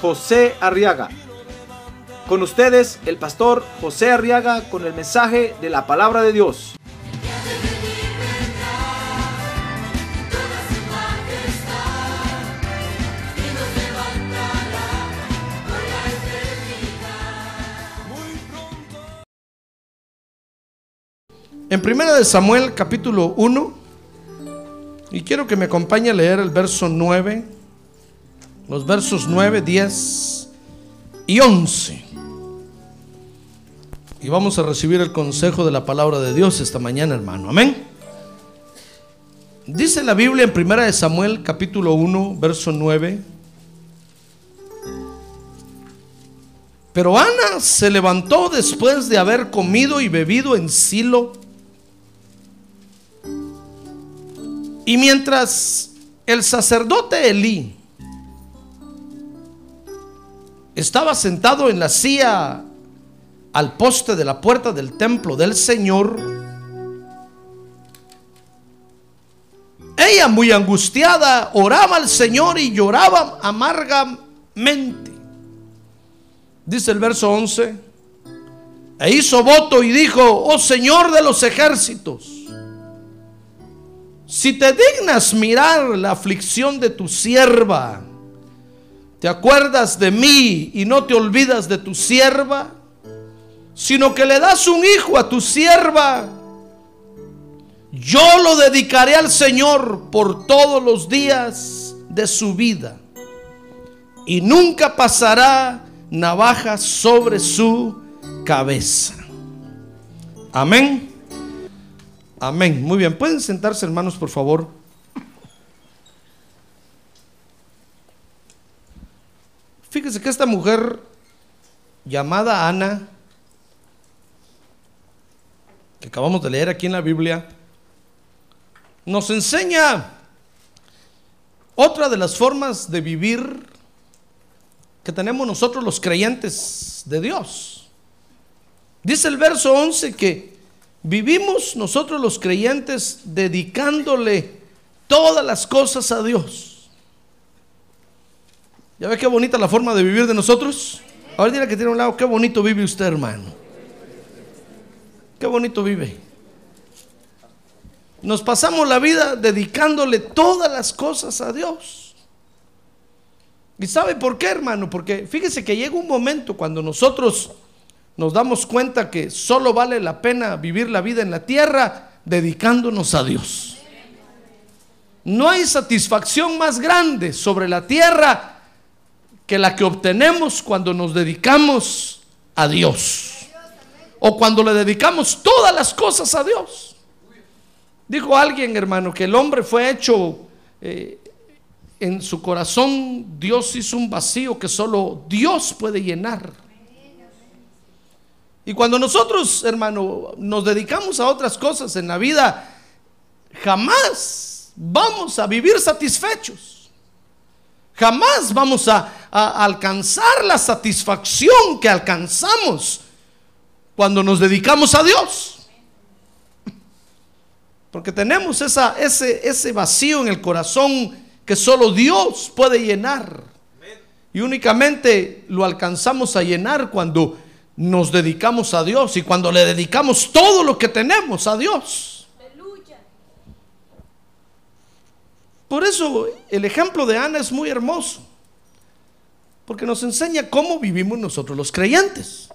José Arriaga. Con ustedes, el pastor José Arriaga con el mensaje de la palabra de Dios. En 1 de Samuel capítulo 1, y quiero que me acompañe a leer el verso 9, los versos 9, 10 y 11. Y vamos a recibir el consejo de la palabra de Dios esta mañana, hermano. Amén. Dice la Biblia en 1 de Samuel capítulo 1, verso 9. Pero Ana se levantó después de haber comido y bebido en Silo Y mientras el sacerdote Elí estaba sentado en la silla al poste de la puerta del templo del Señor, ella muy angustiada oraba al Señor y lloraba amargamente. Dice el verso 11, e hizo voto y dijo, oh Señor de los ejércitos, si te dignas mirar la aflicción de tu sierva, te acuerdas de mí y no te olvidas de tu sierva, sino que le das un hijo a tu sierva, yo lo dedicaré al Señor por todos los días de su vida y nunca pasará navaja sobre su cabeza. Amén. Amén. Muy bien. ¿Pueden sentarse, hermanos, por favor? Fíjese que esta mujer llamada Ana, que acabamos de leer aquí en la Biblia, nos enseña otra de las formas de vivir que tenemos nosotros los creyentes de Dios. Dice el verso 11 que Vivimos nosotros los creyentes dedicándole todas las cosas a Dios. ¿Ya ve qué bonita la forma de vivir de nosotros? Ahora dirá que tiene un lado, qué bonito vive usted, hermano. Qué bonito vive. Nos pasamos la vida dedicándole todas las cosas a Dios. ¿Y sabe por qué, hermano? Porque fíjese que llega un momento cuando nosotros nos damos cuenta que solo vale la pena vivir la vida en la tierra dedicándonos a Dios. No hay satisfacción más grande sobre la tierra que la que obtenemos cuando nos dedicamos a Dios. O cuando le dedicamos todas las cosas a Dios. Dijo alguien, hermano, que el hombre fue hecho eh, en su corazón, Dios hizo un vacío que solo Dios puede llenar. Y cuando nosotros, hermano, nos dedicamos a otras cosas en la vida, jamás vamos a vivir satisfechos. Jamás vamos a, alcanzar la satisfacción que alcanzamos cuando nos dedicamos a Dios. Porque tenemos ese, ese vacío en el corazón que solo Dios puede llenar. Y únicamente lo alcanzamos a llenar cuando nos dedicamos a Dios y cuando le dedicamos todo lo que tenemos a Dios. Por eso el ejemplo de Ana es muy hermoso, porque nos enseña cómo vivimos nosotros los creyentes.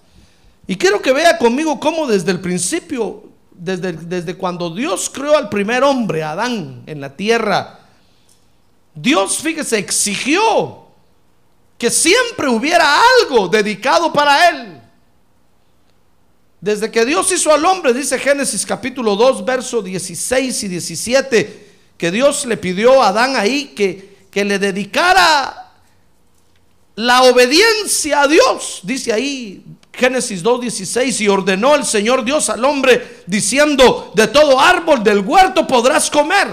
Y quiero que vea conmigo cómo desde el principio, desde, desde cuando Dios creó al primer hombre, Adán, en la tierra, Dios, fíjese, exigió que siempre hubiera algo dedicado para él. Desde que Dios hizo al hombre, dice Génesis capítulo 2, verso 16 y 17, que Dios le pidió a Adán ahí que, que le dedicara la obediencia a Dios. Dice ahí Génesis 2.16 y ordenó el Señor Dios al hombre diciendo, de todo árbol del huerto podrás comer,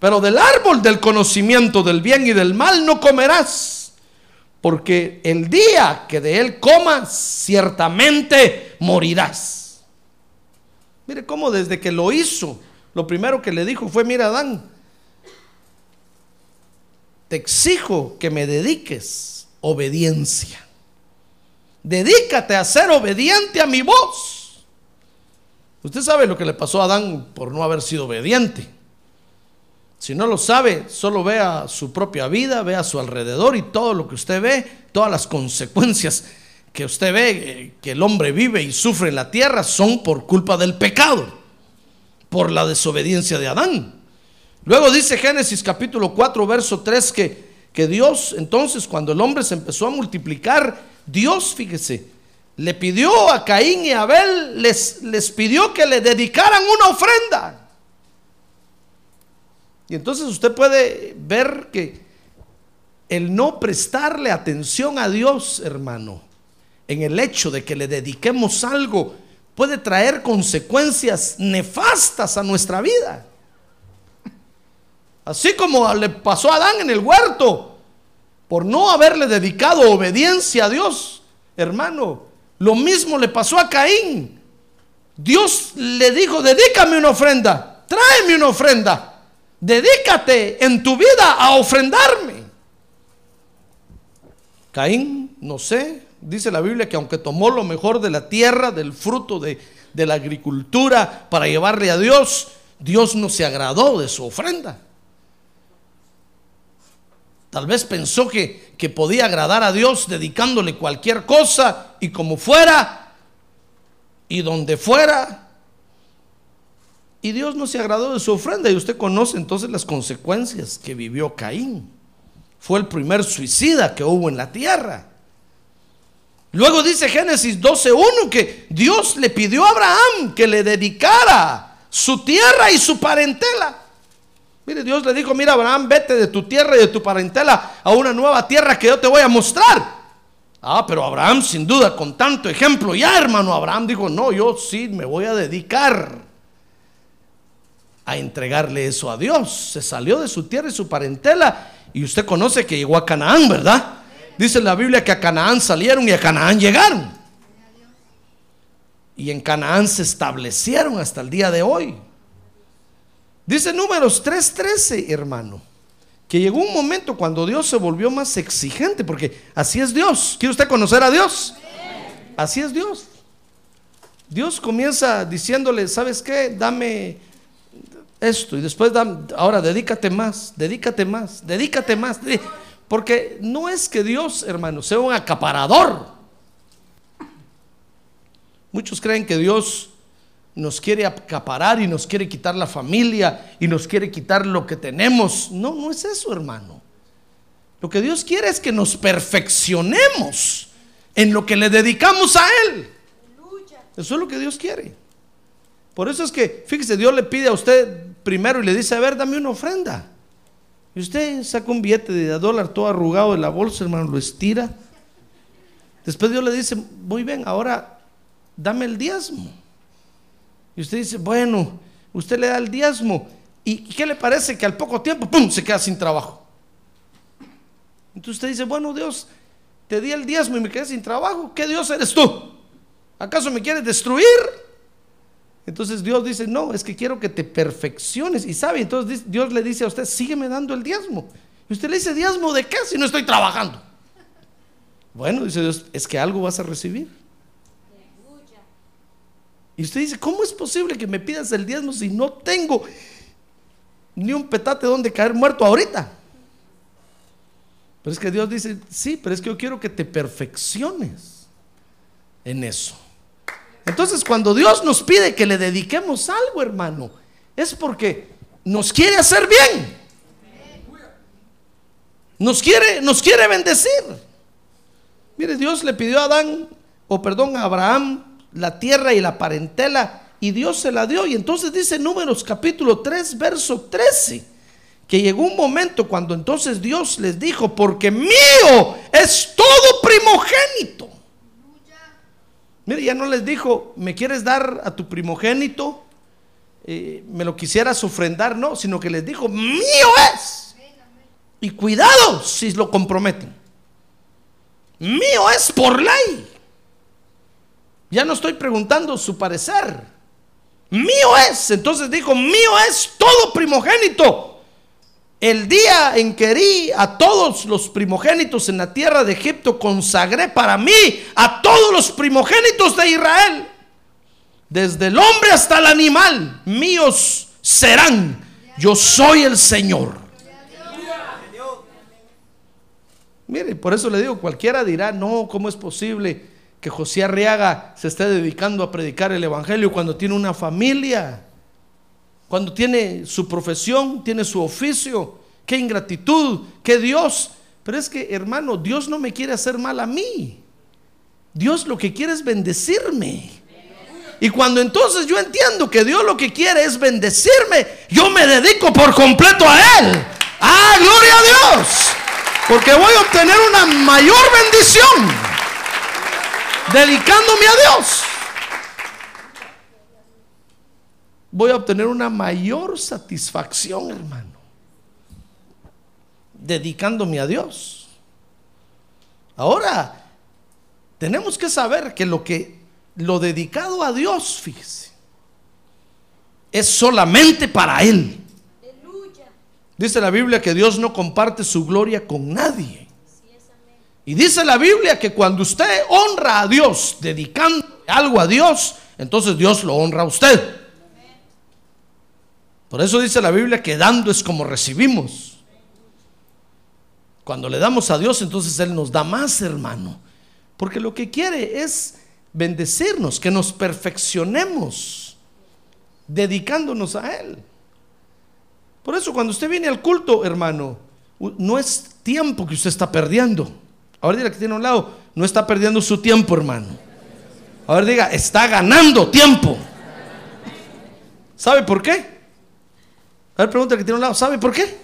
pero del árbol del conocimiento del bien y del mal no comerás, porque el día que de él comas, ciertamente morirás. Mire cómo desde que lo hizo, lo primero que le dijo fue, mira Adán, te exijo que me dediques obediencia. Dedícate a ser obediente a mi voz. Usted sabe lo que le pasó a Adán por no haber sido obediente. Si no lo sabe, solo vea su propia vida, vea su alrededor y todo lo que usted ve, todas las consecuencias que usted ve eh, que el hombre vive y sufre en la tierra son por culpa del pecado, por la desobediencia de Adán. Luego dice Génesis capítulo 4, verso 3 que, que Dios entonces cuando el hombre se empezó a multiplicar, Dios, fíjese, le pidió a Caín y Abel, les, les pidió que le dedicaran una ofrenda. Y entonces usted puede ver que el no prestarle atención a Dios, hermano, en el hecho de que le dediquemos algo, puede traer consecuencias nefastas a nuestra vida. Así como le pasó a Adán en el huerto, por no haberle dedicado obediencia a Dios, hermano, lo mismo le pasó a Caín. Dios le dijo, dedícame una ofrenda, tráeme una ofrenda. Dedícate en tu vida a ofrendarme. Caín, no sé, dice la Biblia que aunque tomó lo mejor de la tierra, del fruto de, de la agricultura para llevarle a Dios, Dios no se agradó de su ofrenda. Tal vez pensó que, que, podía agradar a Dios dedicándole cualquier cosa y como fuera y donde fuera. Y Dios no se agradó de su ofrenda y usted conoce entonces las consecuencias que vivió Caín. Fue el primer suicida que hubo en la tierra. Luego dice Génesis 12.1 que Dios le pidió a Abraham que le dedicara su tierra y su parentela. Mire, Dios le dijo, mira Abraham, vete de tu tierra y de tu parentela a una nueva tierra que yo te voy a mostrar. Ah, pero Abraham sin duda, con tanto ejemplo, ya hermano, Abraham dijo, no, yo sí me voy a dedicar a entregarle eso a Dios. Se salió de su tierra y su parentela y usted conoce que llegó a Canaán, ¿verdad? Dice la Biblia que a Canaán salieron y a Canaán llegaron. Y en Canaán se establecieron hasta el día de hoy. Dice números 3:13, hermano, que llegó un momento cuando Dios se volvió más exigente, porque así es Dios. ¿Quiere usted conocer a Dios? Así es Dios. Dios comienza diciéndole, ¿sabes qué? Dame esto y después ahora dedícate más, dedícate más, dedícate más. Porque no es que Dios, hermano, sea un acaparador. Muchos creen que Dios nos quiere acaparar y nos quiere quitar la familia y nos quiere quitar lo que tenemos. No, no es eso, hermano. Lo que Dios quiere es que nos perfeccionemos en lo que le dedicamos a Él. Eso es lo que Dios quiere. Por eso es que, fíjese, Dios le pide a usted primero y le dice, a ver, dame una ofrenda. Y usted saca un billete de dólar todo arrugado de la bolsa, hermano, lo estira. Después Dios le dice, muy bien, ahora dame el diezmo. Y usted dice, bueno, usted le da el diezmo. ¿Y qué le parece que al poco tiempo, ¡pum!, se queda sin trabajo? Entonces usted dice, bueno, Dios, te di el diezmo y me quedé sin trabajo. ¿Qué Dios eres tú? ¿Acaso me quieres destruir? Entonces Dios dice, no, es que quiero que te perfecciones. Y sabe, entonces Dios le dice a usted, sígueme dando el diezmo. Y usted le dice, diezmo de qué si no estoy trabajando. Bueno, dice Dios, es que algo vas a recibir. Y usted dice, ¿cómo es posible que me pidas el diezmo si no tengo ni un petate donde caer muerto ahorita? Pero es que Dios dice, sí, pero es que yo quiero que te perfecciones en eso. Entonces, cuando Dios nos pide que le dediquemos algo, hermano, es porque nos quiere hacer bien. Nos quiere, nos quiere bendecir. Mire, Dios le pidió a Adán, o perdón, a Abraham, la tierra y la parentela, y Dios se la dio. Y entonces dice Números capítulo 3, verso 13, que llegó un momento cuando entonces Dios les dijo, porque mío es todo primogénito. Mire, ya no les dijo, ¿me quieres dar a tu primogénito? Eh, ¿Me lo quisieras ofrendar? No, sino que les dijo, mío es. Y cuidado si lo comprometen. Mío es por ley. Ya no estoy preguntando su parecer. Mío es. Entonces dijo, mío es todo primogénito. El día en que herí a todos los primogénitos en la tierra de Egipto, consagré para mí a todos los primogénitos de Israel. Desde el hombre hasta el animal, míos serán. Yo soy el Señor. Mire, por eso le digo, cualquiera dirá, no, ¿cómo es posible que José Arriaga se esté dedicando a predicar el Evangelio cuando tiene una familia? Cuando tiene su profesión, tiene su oficio, qué ingratitud, qué Dios. Pero es que, hermano, Dios no me quiere hacer mal a mí. Dios lo que quiere es bendecirme. Y cuando entonces yo entiendo que Dios lo que quiere es bendecirme, yo me dedico por completo a Él. Ah, gloria a Dios. Porque voy a obtener una mayor bendición dedicándome a Dios. Voy a obtener una mayor satisfacción, hermano, dedicándome a Dios. Ahora, tenemos que saber que lo que lo dedicado a Dios, fíjese, es solamente para Él. Dice la Biblia que Dios no comparte su gloria con nadie. Y dice la Biblia que cuando usted honra a Dios, dedicando algo a Dios, entonces Dios lo honra a usted. Por eso dice la Biblia que dando es como recibimos. Cuando le damos a Dios, entonces Él nos da más, hermano. Porque lo que quiere es bendecirnos, que nos perfeccionemos, dedicándonos a Él. Por eso cuando usted viene al culto, hermano, no es tiempo que usted está perdiendo. Ahora diga que tiene a un lado, no está perdiendo su tiempo, hermano. Ahora diga, está ganando tiempo. ¿Sabe por qué? A ver, pregunta que tiene un lado, ¿sabe por qué?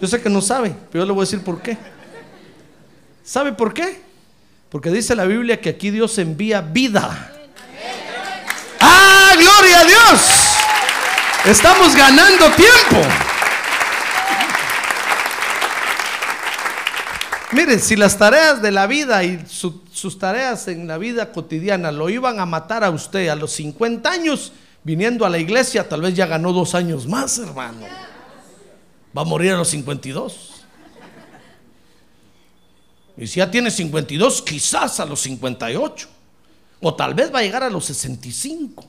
Yo sé que no sabe, pero yo le voy a decir por qué. ¿Sabe por qué? Porque dice la Biblia que aquí Dios envía vida. ¡Ah, gloria a Dios! Estamos ganando tiempo. Miren, si las tareas de la vida y sus tareas en la vida cotidiana lo iban a matar a usted a los 50 años, viniendo a la iglesia, tal vez ya ganó dos años más, hermano. Va a morir a los 52. Y si ya tiene 52, quizás a los 58. O tal vez va a llegar a los 65.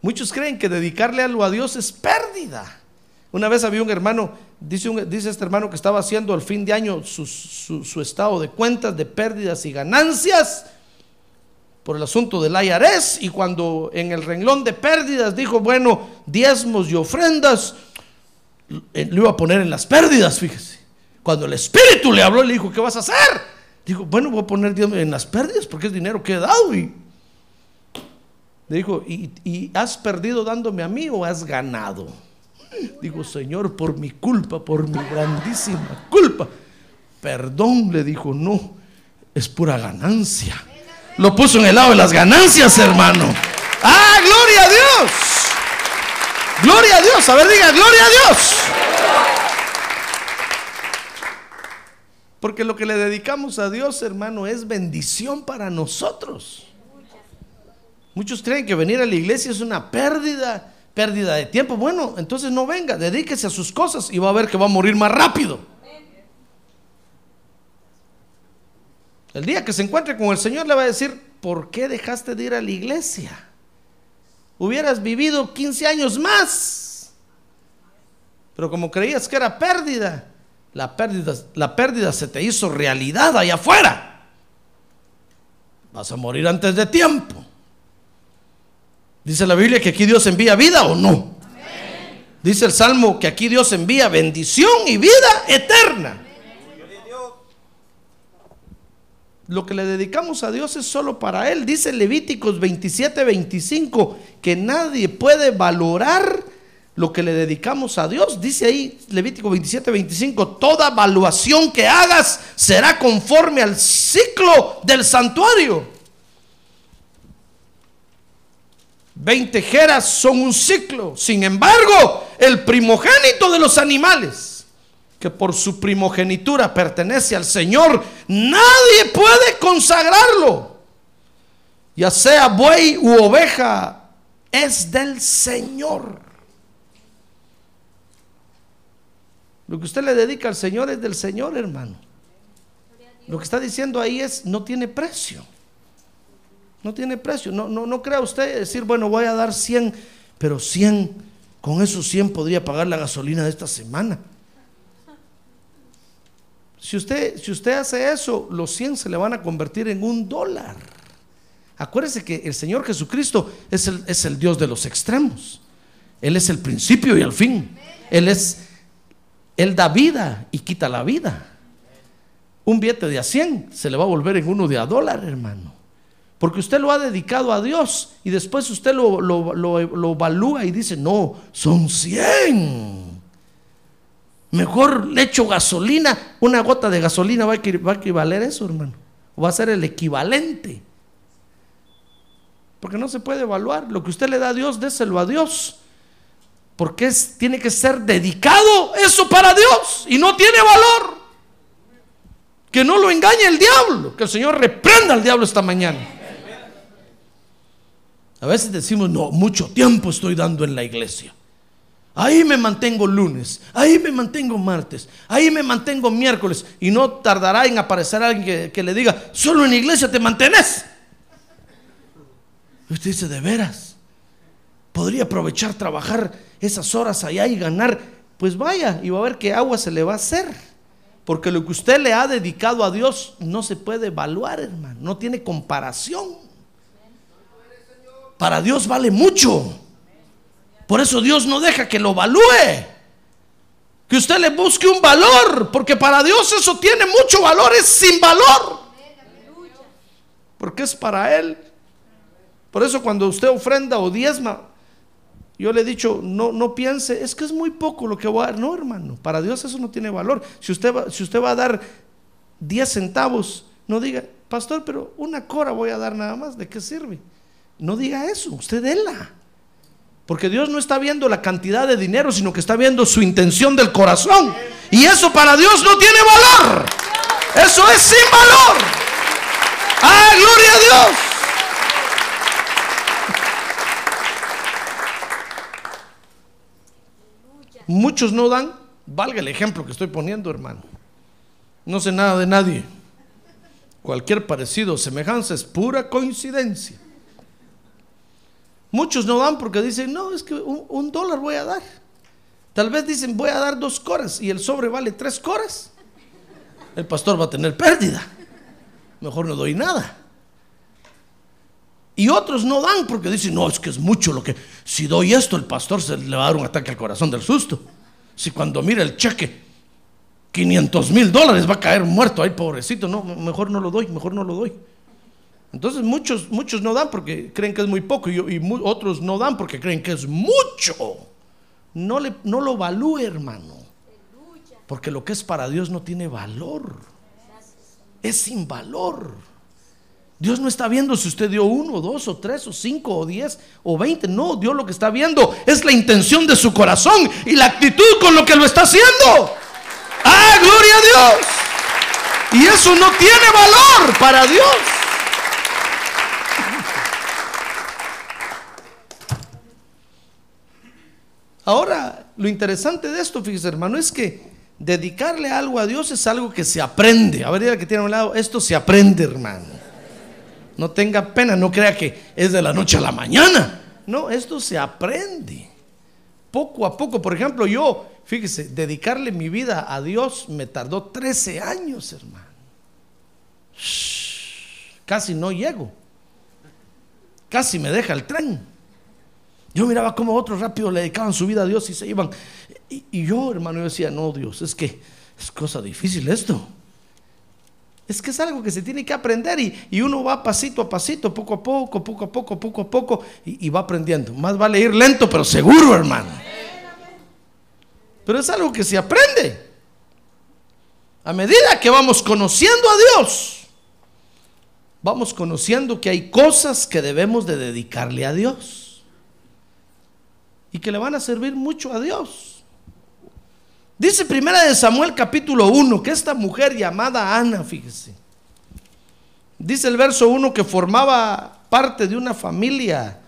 Muchos creen que dedicarle algo a Dios es pérdida. Una vez había un hermano, dice, dice este hermano que estaba haciendo al fin de año su, estado de cuentas de pérdidas y ganancias por el asunto del IRS y cuando en el renglón de pérdidas dijo, bueno, diezmos y ofrendas, eh, lo iba a poner en las pérdidas, fíjese. Cuando el Espíritu le habló, le dijo, ¿qué vas a hacer? Dijo, bueno, voy a poner en las pérdidas porque es dinero que he dado. Y le dijo, ¿y, has perdido dándome a mí o has ganado? Digo, Señor, por mi culpa, por mi grandísima culpa. Perdón, le dijo, no, es pura ganancia. Lo puso en el lado de las ganancias, hermano. Ah, gloria a Dios. Gloria a Dios. A ver, diga, gloria a Dios. Porque lo que le dedicamos a Dios, hermano, es bendición para nosotros. Muchos creen que venir a la iglesia es una pérdida, pérdida de tiempo. Bueno, entonces no venga, dedíquese a sus cosas y va a ver que va a morir más rápido. El día que se encuentre con el Señor le va a decir, ¿por qué dejaste de ir a la iglesia? Hubieras vivido 15 años más. Pero como creías que era pérdida, la pérdida, la pérdida se te hizo realidad allá afuera. Vas a morir antes de tiempo. Dice la Biblia que aquí Dios envía vida o no. Dice el Salmo que aquí Dios envía bendición y vida eterna. Lo que le dedicamos a Dios es solo para Él. Dice Levíticos 27, 25 que nadie puede valorar lo que le dedicamos a Dios. Dice ahí Levítico 27, 25, toda evaluación que hagas será conforme al ciclo del santuario. 20 jeras son un ciclo. Sin embargo, el primogénito de los animales, que por su primogenitura pertenece al Señor, nadie puede consagrarlo. Ya sea buey u oveja, es del Señor. Lo que usted le dedica al Señor es del Señor, hermano. Lo que está diciendo ahí es, no tiene precio. No tiene precio. No, no, no crea usted decir, bueno, voy a dar 100, pero 100, con esos 100 podría pagar la gasolina de esta semana. Si usted, si usted hace eso, los 100 se le van a convertir en un dólar. Acuérdese que el Señor Jesucristo es el, es el Dios de los extremos. Él es el principio y el fin. Él es él da vida y quita la vida. Un billete de a 100 se le va a volver en uno de a dólar, hermano. Porque usted lo ha dedicado a Dios y después usted lo, lo, evalúa y dice, no, son 100. Mejor le echo gasolina, una gota de gasolina va a, va a equivaler eso, hermano. Va a ser el equivalente. Porque no se puede evaluar. Lo que usted le da a Dios, déselo a Dios. Porque tiene que ser dedicado eso para Dios y no tiene valor. Que no lo engañe el diablo. Que el Señor reprenda al diablo esta mañana. A veces decimos, no, mucho tiempo estoy dando en la iglesia. Ahí me mantengo lunes, ahí me mantengo martes, ahí me mantengo miércoles. Y no tardará en aparecer alguien que, le diga, solo en la iglesia te mantenés. Usted dice, de veras, podría aprovechar trabajar esas horas allá y ganar, pues vaya y va a ver qué agua se le va a hacer. Porque lo que usted le ha dedicado a Dios no se puede evaluar, hermano. No tiene comparación. Para Dios vale mucho. Por eso Dios no deja que lo evalúe. Que usted le busque un valor. Porque para Dios eso tiene mucho valor. Es sin valor. Porque es para Él. Por eso cuando usted ofrenda o diezma, yo le he dicho, no, no piense, es que es muy poco lo que voy a dar. No, hermano, para Dios eso no tiene valor. Si usted va, si usted va a dar 10 centavos, no diga, pastor, pero una cora voy a dar nada más, ¿de qué sirve? No diga eso, usted déla. Porque Dios no está viendo la cantidad de dinero, sino que está viendo su intención del corazón. Y eso para Dios no tiene valor. Eso es sin valor. ¡Ah, gloria a Dios! Muchos no dan, valga el ejemplo que estoy poniendo, hermano. No sé nada de nadie. Cualquier parecido o semejanza es pura coincidencia. Muchos no dan porque dicen, no, es que un, dólar voy a dar. Tal vez dicen, voy a dar dos coras y el sobre vale tres coras. El pastor va a tener pérdida. Mejor no doy nada. Y otros no dan porque dicen, no, es que es mucho lo que, si doy esto, el pastor se le va a dar un ataque al corazón del susto. Si cuando mira el cheque, 500 mil dólares va a caer muerto ahí, pobrecito, no, mejor no lo doy, mejor no lo doy. Entonces muchos, muchos no dan porque creen que es muy poco y, otros no dan porque creen que es mucho. No, le, no lo valúe, hermano. Porque lo que es para Dios no tiene valor. Es sin valor. Dios no está viendo si usted dio uno, dos o tres o cinco o diez o veinte. No, Dios lo que está viendo es la intención de su corazón y la actitud con lo que lo está haciendo. ¡Ah, gloria a Dios! Y eso no tiene valor para Dios. Ahora, lo interesante de esto, fíjese hermano, es que dedicarle algo a Dios es algo que se aprende. A ver, que tiene a un lado, esto se aprende, hermano. No tenga pena, no crea que es de la noche a la mañana. No, esto se aprende. Poco a poco, por ejemplo, yo, fíjese, dedicarle mi vida a Dios me tardó 13 años, hermano. casi no llego. Casi me deja el tren. Yo miraba cómo otros rápido le dedicaban su vida a Dios y se iban. Y, y yo, hermano, yo decía, no, Dios, es que es cosa difícil esto. Es que es algo que se tiene que aprender y, uno va pasito a pasito, poco a poco, poco a poco, poco a poco y, va aprendiendo. Más vale ir lento pero seguro, hermano. Pero es algo que se aprende. A medida que vamos conociendo a Dios, vamos conociendo que hay cosas que debemos de dedicarle a Dios. Y que le van a servir mucho a Dios. Dice primera de Samuel capítulo 1 que esta mujer llamada Ana, fíjese. Dice el verso 1 que formaba parte de una familia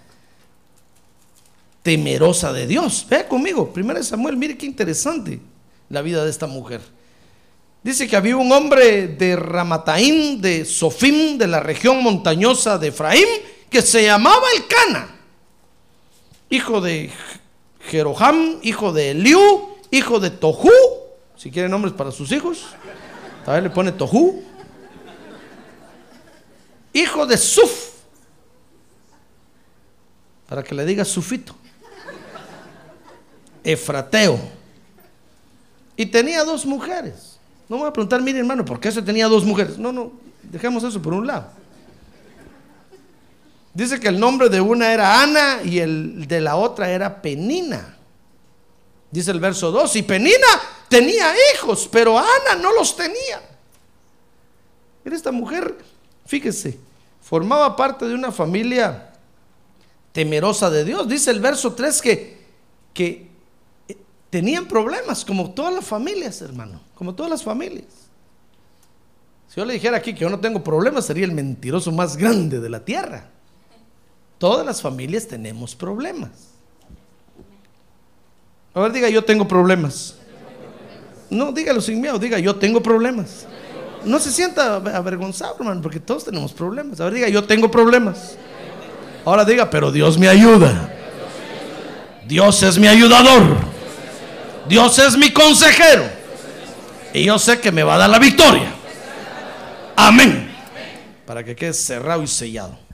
temerosa de Dios. Vea conmigo, primera de Samuel, mire qué interesante la vida de esta mujer. Dice que había un hombre de Ramataín, de Sofim, de la región montañosa de Efraín, que se llamaba Elcana, hijo de Jeroham, hijo de Eliú, hijo de Tohu, si quiere nombres para sus hijos, tal le pone Tohu, hijo de Suf, para que le diga Sufito, Efrateo, y tenía dos mujeres. No me voy a preguntar, mire hermano, ¿por qué ese tenía dos mujeres? No, no, dejemos eso por un lado. Dice que el nombre de una era Ana y el de la otra era Penina. Dice el verso 2, y Penina tenía hijos, pero Ana no los tenía. Mira, esta mujer, fíjese, formaba parte de una familia temerosa de Dios. Dice el verso 3 que, que tenían problemas, como todas las familias, hermano, como todas las familias. Si yo le dijera aquí que yo no tengo problemas, sería el mentiroso más grande de la tierra. Todas las familias tenemos problemas. A ver, diga, yo tengo problemas. No, dígalo sin miedo, diga, yo tengo problemas. No se sienta avergonzado, hermano, porque todos tenemos problemas. A ver, diga, yo tengo problemas. Ahora diga, pero Dios me ayuda. Dios es mi ayudador. Dios es mi consejero. Y yo sé que me va a dar la victoria. Amén. Para que quede cerrado y sellado.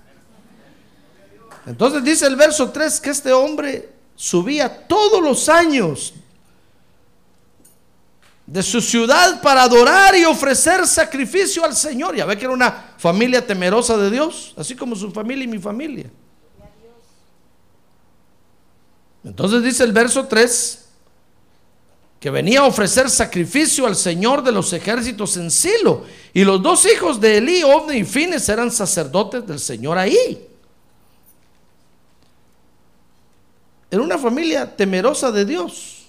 Entonces dice el verso 3 que este hombre subía todos los años de su ciudad para adorar y ofrecer sacrificio al Señor. Ya ve que era una familia temerosa de Dios, así como su familia y mi familia. Entonces dice el verso 3 que venía a ofrecer sacrificio al Señor de los ejércitos en Silo. Y los dos hijos de Elí, Ovni y Fines, eran sacerdotes del Señor ahí. Era una familia temerosa de Dios.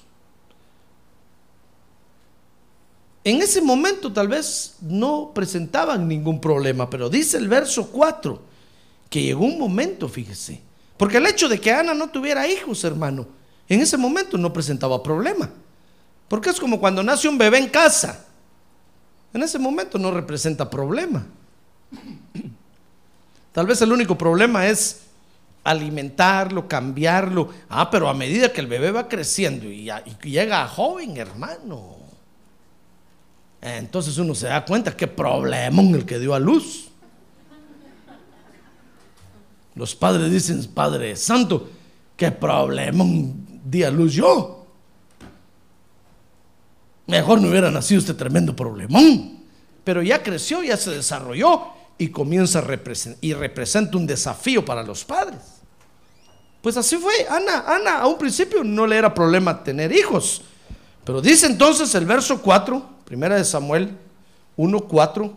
En ese momento tal vez no presentaban ningún problema, pero dice el verso 4 que llegó un momento, fíjese, porque el hecho de que Ana no tuviera hijos, hermano, en ese momento no presentaba problema. Porque es como cuando nace un bebé en casa. En ese momento no representa problema. Tal vez el único problema es alimentarlo, cambiarlo. Ah, pero a medida que el bebé va creciendo y, llega a joven, hermano. Entonces uno se da cuenta qué problema el que dio a luz. Los padres dicen, Padre Santo, qué problema di a luz yo. Mejor no hubiera nacido este tremendo problemón. Pero ya creció, ya se desarrolló y comienza a representar, y representa un desafío para los padres. Pues así fue. Ana, Ana a un principio no le era problema tener hijos. Pero dice entonces el verso 4, primera de Samuel 1:4,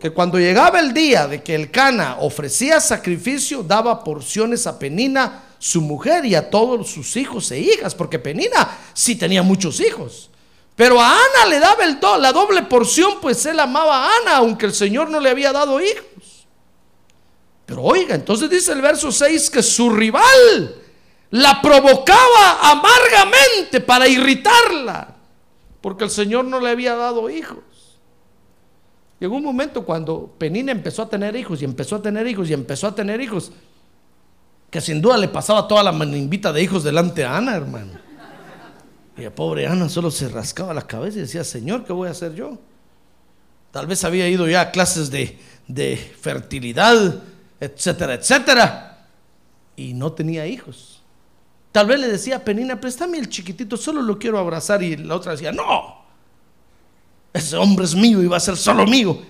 que cuando llegaba el día de que el Cana ofrecía sacrificio, daba porciones a Penina, su mujer, y a todos sus hijos e hijas, porque Penina sí tenía muchos hijos. Pero a Ana le daba el la doble porción, pues él amaba a Ana, aunque el Señor no le había dado hijos. Pero oiga, entonces dice el verso 6 que su rival la provocaba amargamente para irritarla, porque el Señor no le había dado hijos. Llegó un momento cuando Penina empezó a tener hijos y empezó a tener hijos y empezó a tener hijos, que sin duda le pasaba toda la manimbita de hijos delante a Ana, hermano. Y la pobre Ana solo se rascaba la cabeza y decía, Señor, ¿qué voy a hacer yo? Tal vez había ido ya a clases de, de fertilidad, etcétera, etcétera. Y no tenía hijos. Tal vez le decía a Penina, préstame el chiquitito, solo lo quiero abrazar. Y la otra decía, no, ese hombre es mío y va a ser solo mío.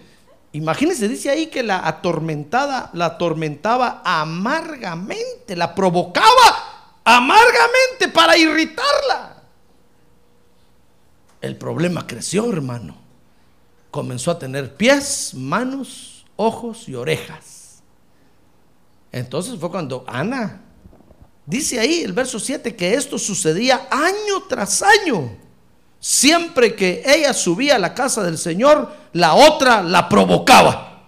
Imagínense, dice ahí que la atormentada, la atormentaba amargamente, la provocaba amargamente para irritarla. el problema creció, hermano. Comenzó a tener pies, manos, ojos y orejas. Entonces fue cuando Ana, dice ahí el verso 7, que esto sucedía año tras año. Siempre que ella subía a la casa del Señor, la otra la provocaba.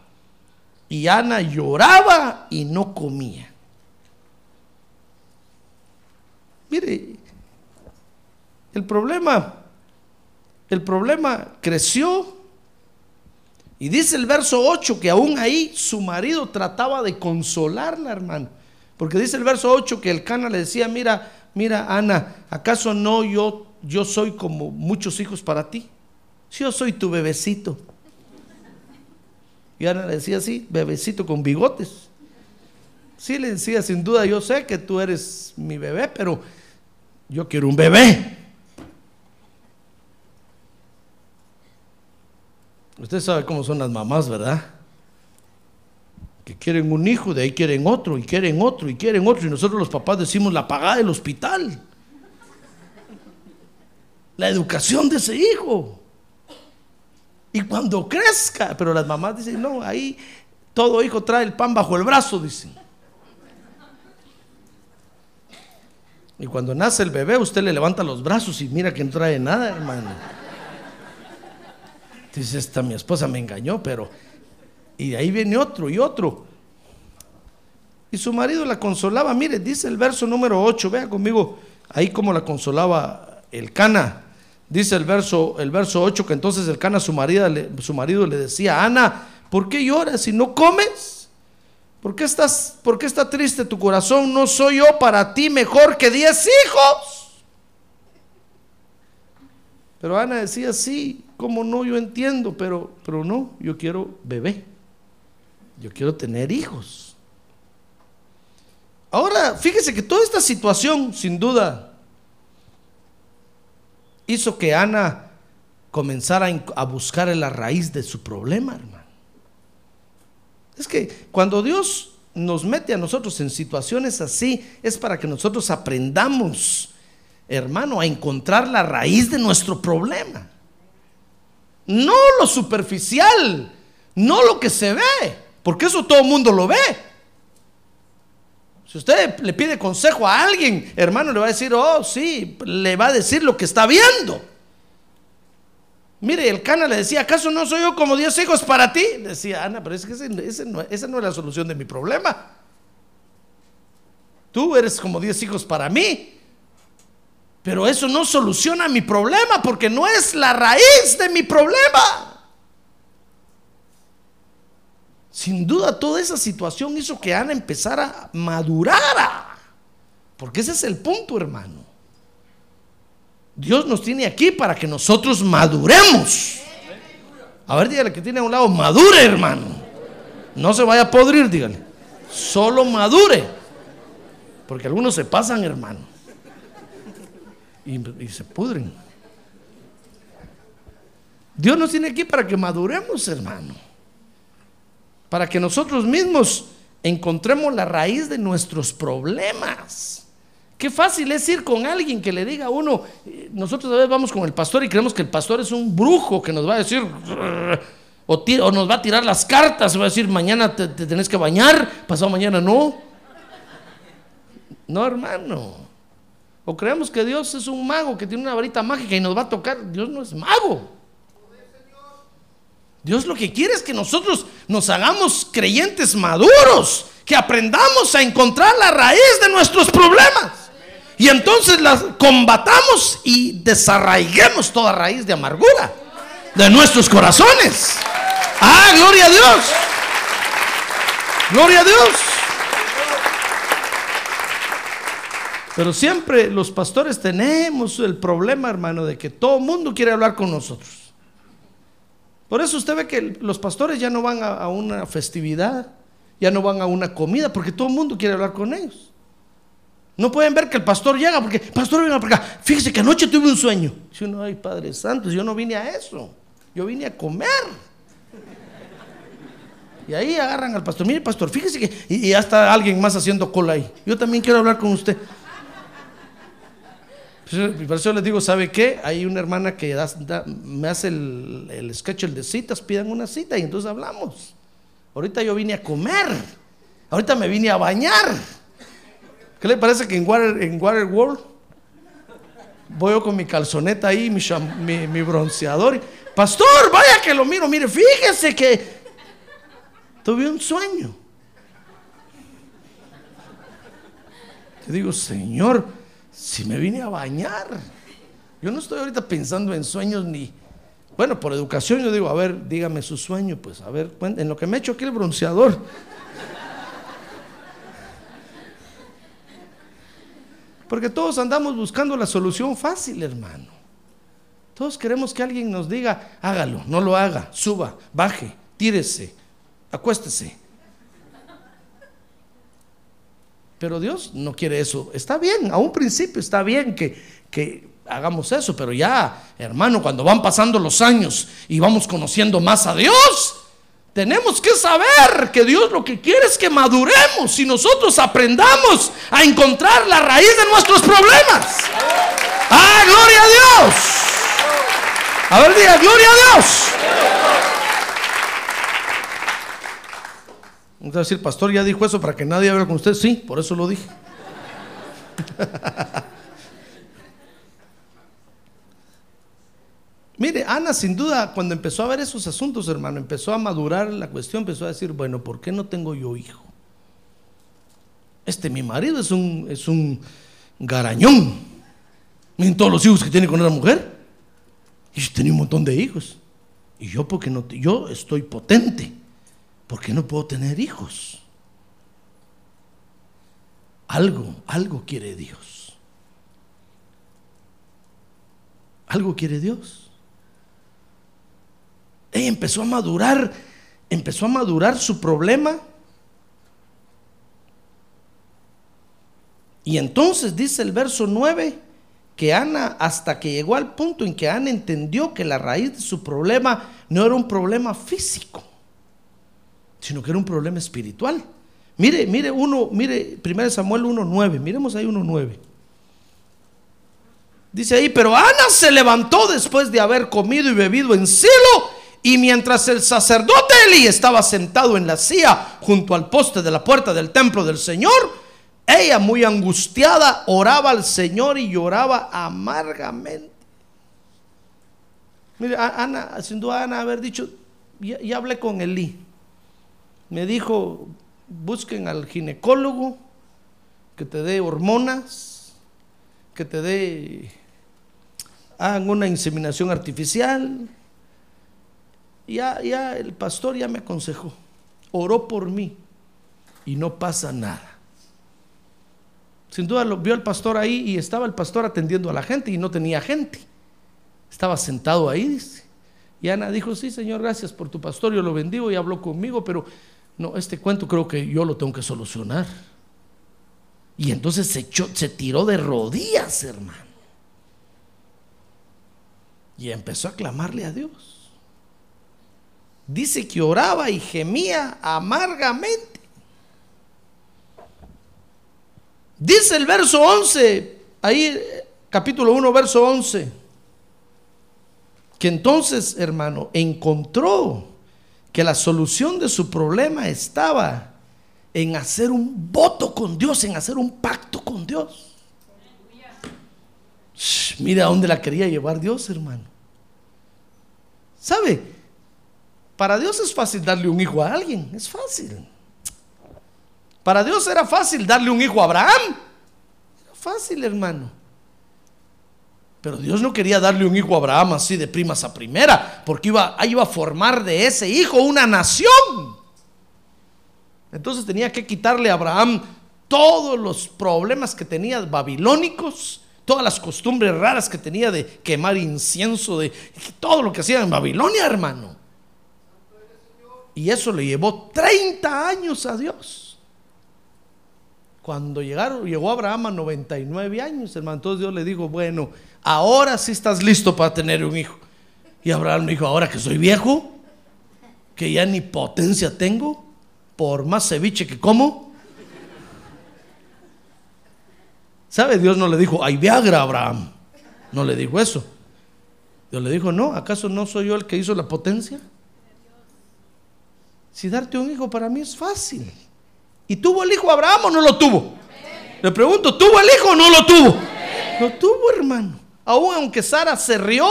Y Ana lloraba y no comía. Mire, el problema, el problema creció. Y dice el verso 8 que aún ahí su marido trataba de consolarla, hermano. Porque dice el verso 8 que el cana le decía, mira, mira, Ana, ¿acaso no yo, yo soy como muchos hijos para ti? Si yo soy tu bebecito. Y Ana le decía así, bebecito con bigotes. Sí le decía, sin duda, yo sé que tú eres mi bebé, pero yo quiero un bebé. Usted sabe cómo son las mamás, ¿verdad? Que quieren un hijo, de ahí quieren otro, y quieren otro, y quieren otro, y nosotros los papás decimos la pagada del hospital. La educación de ese hijo. Y cuando crezca, pero las mamás dicen, no, ahí todo hijo trae el pan bajo el brazo, dicen. Y cuando nace el bebé, usted le levanta los brazos y mira que no trae nada, hermano. Dice, esta mi esposa me engañó, pero... Y de ahí viene otro y otro. Y su marido la consolaba. Mire, dice el verso número 8, vea conmigo ahí como la consolaba el Cana. Dice el verso, el verso 8 que entonces el Cana, su, marido, su marido le decía, Ana, ¿por qué lloras si no comes? ¿Por qué, estás, ¿Por qué está triste tu corazón? ¿No soy yo para ti mejor que diez hijos? Pero Ana decía, sí, ¿cómo no? Yo entiendo, pero, pero no, yo quiero bebé. Yo quiero tener hijos. Ahora, fíjese que toda esta situación, sin duda, hizo que Ana comenzara a buscar la raíz de su problema, hermano. Es que cuando Dios nos mete a nosotros en situaciones así, es para que nosotros aprendamos, hermano, a encontrar la raíz de nuestro problema. No lo superficial, no lo que se ve, porque eso todo el mundo lo ve. Si usted le pide consejo a alguien, hermano, le va a decir, oh, sí, le va a decir lo que está viendo. Mire, el Cana le decía, ¿acaso no soy yo como diez hijos para ti? decía, Ana, pero es que esa no es la solución de mi problema. Tú eres como diez hijos para mí. Pero eso no soluciona mi problema porque no es la raíz de mi problema. Sin duda toda esa situación hizo que Ana empezara a madurar. Porque ese es el punto, hermano. Dios nos tiene aquí para que nosotros maduremos. A ver, dígale que tiene a un lado, madure, hermano. No se vaya a podrir, dígale. Solo madure. Porque algunos se pasan, hermano. Y, y se pudren. Dios nos tiene aquí para que maduremos, hermano. Para que nosotros mismos encontremos la raíz de nuestros problemas. Qué fácil es ir con alguien que le diga a uno, nosotros a veces vamos con el pastor y creemos que el pastor es un brujo que nos va a decir, o, nos va a tirar las cartas, va a decir, mañana te tenés que bañar, pasado mañana no. No, hermano. O creemos que Dios es un mago que tiene una varita mágica y nos va a tocar. Dios no es mago. Dios lo que quiere es que nosotros nos hagamos creyentes maduros, que aprendamos a encontrar la raíz de nuestros problemas. Y entonces las combatamos y desarraiguemos toda raíz de amargura de nuestros corazones. Ah, gloria a Dios. Gloria a Dios. Pero siempre los pastores tenemos el problema, hermano, de que todo el mundo quiere hablar con nosotros. Por eso usted ve que los pastores ya no van a, una festividad, ya no van a una comida, porque todo el mundo quiere hablar con ellos. No pueden ver que el pastor llega porque, pastor, venga para acá. Fíjese que anoche tuve un sueño. Si uno, ay, Padre Santo, yo no vine a eso. Yo vine a comer. Y ahí agarran al pastor. Mire, pastor, fíjese que. Y, ya está alguien más haciendo cola ahí. Yo también quiero hablar con usted. Y por eso les digo, ¿sabe qué? Hay una hermana que me hace el, sketch el de citas, pidan una cita y entonces hablamos. Ahorita yo vine a comer, ahorita me vine a bañar. ¿Qué le parece que en Water, World voy yo con mi calzoneta ahí, mi, mi, mi bronceador? Pastor, vaya que lo miro, mire, fíjese que tuve un sueño. Yo digo, Señor, si me vine a bañar. Yo no estoy ahorita pensando en sueños ni... Bueno, por educación yo digo, a ver, dígame su sueño, pues a ver, en lo que me echo aquí el bronceador. Porque todos andamos buscando la solución fácil, hermano. Todos queremos que alguien nos diga, hágalo, no lo haga, suba, baje, tírese, acuéstese. Pero Dios no quiere eso. Está bien, a un principio está bien que, que hagamos eso, pero ya, hermano, cuando van pasando los años y vamos conociendo más a Dios, tenemos que saber que Dios lo que quiere es que maduremos y nosotros aprendamos a encontrar la raíz de nuestros problemas. ¡Ah, gloria a Dios! A ver, diga, gloria a Dios. A decir, pastor ya dijo eso para que nadie hable con usted. Sí, por eso lo dije. Mire, Ana sin duda cuando empezó a ver esos asuntos, hermano, empezó a madurar la cuestión, empezó a decir, bueno, ¿por qué no tengo yo hijo? Este mi marido es un, es un garañón. Miren todos los hijos que tiene con una mujer. Y tenía un montón de hijos. Y yo porque no, yo estoy potente. ¿Por qué no puedo tener hijos? Algo, algo quiere Dios. Algo quiere Dios. Ella empezó a madurar, empezó a madurar su problema. Y entonces dice el verso 9 que Ana, hasta que llegó al punto en que Ana entendió que la raíz de su problema no era un problema físico, sino que era un problema espiritual. Mire, mire uno, mire 1 Samuel 1.9, miremos ahí 1.9. Dice ahí, pero Ana se levantó después de haber comido y bebido en Silo, y mientras el sacerdote Eli estaba sentado en la silla junto al poste de la puerta del templo del Señor, ella muy angustiada oraba al Señor y lloraba amargamente. Mire, Ana, sin duda Ana haber dicho, ya, hablé con Eli. Me dijo, busquen al ginecólogo que te dé hormonas, que te dé, hagan una inseminación artificial. Ya, ya el pastor ya me aconsejó, oró por mí y no pasa nada. Sin duda lo vio el pastor ahí y estaba el pastor atendiendo a la gente y no tenía gente. Estaba sentado ahí, dice. Y Ana dijo, sí, Señor, gracias por tu pastor, yo lo bendigo y habló conmigo, pero no, este cuento creo que yo lo tengo que solucionar. Y entonces se, tiró de rodillas, hermano. Y empezó a clamarle a Dios. Dice que oraba y gemía amargamente. Dice el verso 11, ahí capítulo 1, verso 11, que entonces, hermano, encontró que la solución de su problema estaba en hacer un voto con Dios, en hacer un pacto con Dios. Mira a dónde la quería llevar Dios, hermano. ¿Sabe? Para Dios es fácil darle un hijo a alguien, es fácil. Para Dios era fácil darle un hijo a Abraham. Era fácil, hermano. Pero Dios no quería darle un hijo a Abraham así de primas a primera, porque iba, iba a formar de ese hijo una nación. Entonces tenía que quitarle a Abraham todos los problemas que tenía babilónicos, todas las costumbres raras que tenía de quemar incienso, de todo lo que hacía en Babilonia, hermano. Y eso le llevó 30 años a Dios. Cuando llegaron, llegó Abraham a 99 años, hermano, entonces Dios le dijo, bueno, ahora sí estás listo para tener un hijo. Y Abraham dijo, ahora que soy viejo, que ya ni potencia tengo, por más ceviche que como. ¿Sabe? Dios no le dijo, hay Viagra, Abraham. No le dijo eso. Dios le dijo, no, ¿acaso no soy yo el que hizo la potencia? Si darte un hijo para mí es fácil. ¿Y tuvo el hijo Abraham o no lo tuvo? Le pregunto, ¿tuvo el hijo o no lo tuvo? Lo tuvo, hermano. Aún aunque Sara se rió,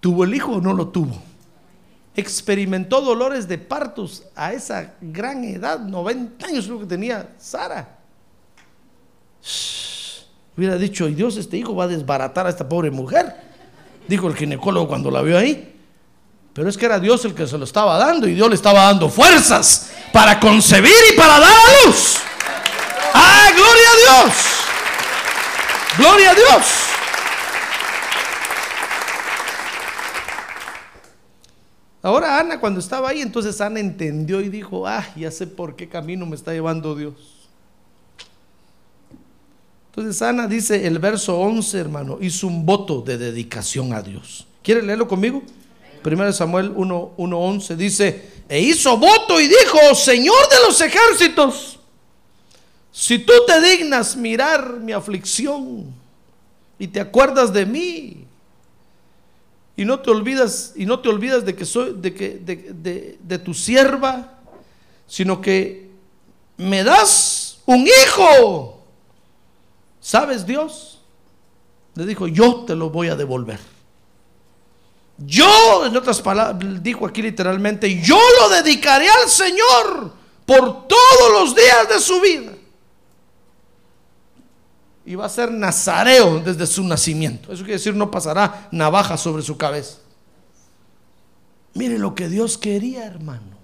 ¿tuvo el hijo o no lo tuvo? Experimentó dolores de partos a esa gran edad, 90 años lo que tenía Sara. Hubiera dicho, y Dios, este hijo va a desbaratar a esta pobre mujer. Dijo el ginecólogo cuando la vio ahí. Pero es que era Dios el que se lo estaba dando y Dios le estaba dando fuerzas para concebir y para dar a luz. ¡Ah, gloria a Dios! ¡Gloria a Dios! Ahora Ana cuando estaba ahí, entonces Ana entendió y dijo, ah, ya sé por qué camino me está llevando Dios. Entonces Ana dice el verso 11, hermano, hizo un voto de dedicación a Dios. ¿Quiere leerlo conmigo? 1 Samuel 1.11 dice, e hizo voto y dijo, Señor de los ejércitos, si tú te dignas mirar mi aflicción y te acuerdas de mí y no te olvidas y no te olvidas de que soy de que de, de tu sierva, sino que me das un hijo. ¿Sabes Dios? Le dijo, yo te lo voy a devolver. Yo, en otras palabras, dijo aquí literalmente, yo lo dedicaré al Señor por todos los días de su vida. Y va a ser nazareo desde su nacimiento. Eso quiere decir, no pasará navaja sobre su cabeza. Mire lo que Dios quería, hermano.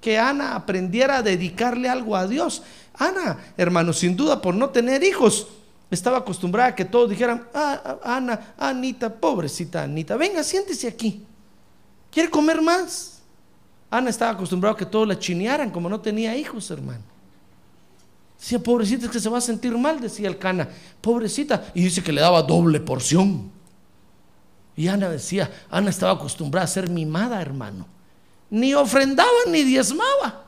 Que Ana aprendiera a dedicarle algo a Dios. Ana, hermano, sin duda por no tener hijos, estaba acostumbrada a que todos dijeran, ah, Ana, Anita, pobrecita Anita, venga, siéntese aquí. ¿Quiere comer más? Ana estaba acostumbrada a que todos la chinearan, como no tenía hijos, hermano. Decía, pobrecita, es que se va a sentir mal, decía el cana. Pobrecita. Y dice que le daba doble porción. Y Ana decía, Ana estaba acostumbrada a ser mimada, hermano. Ni ofrendaba ni diezmaba.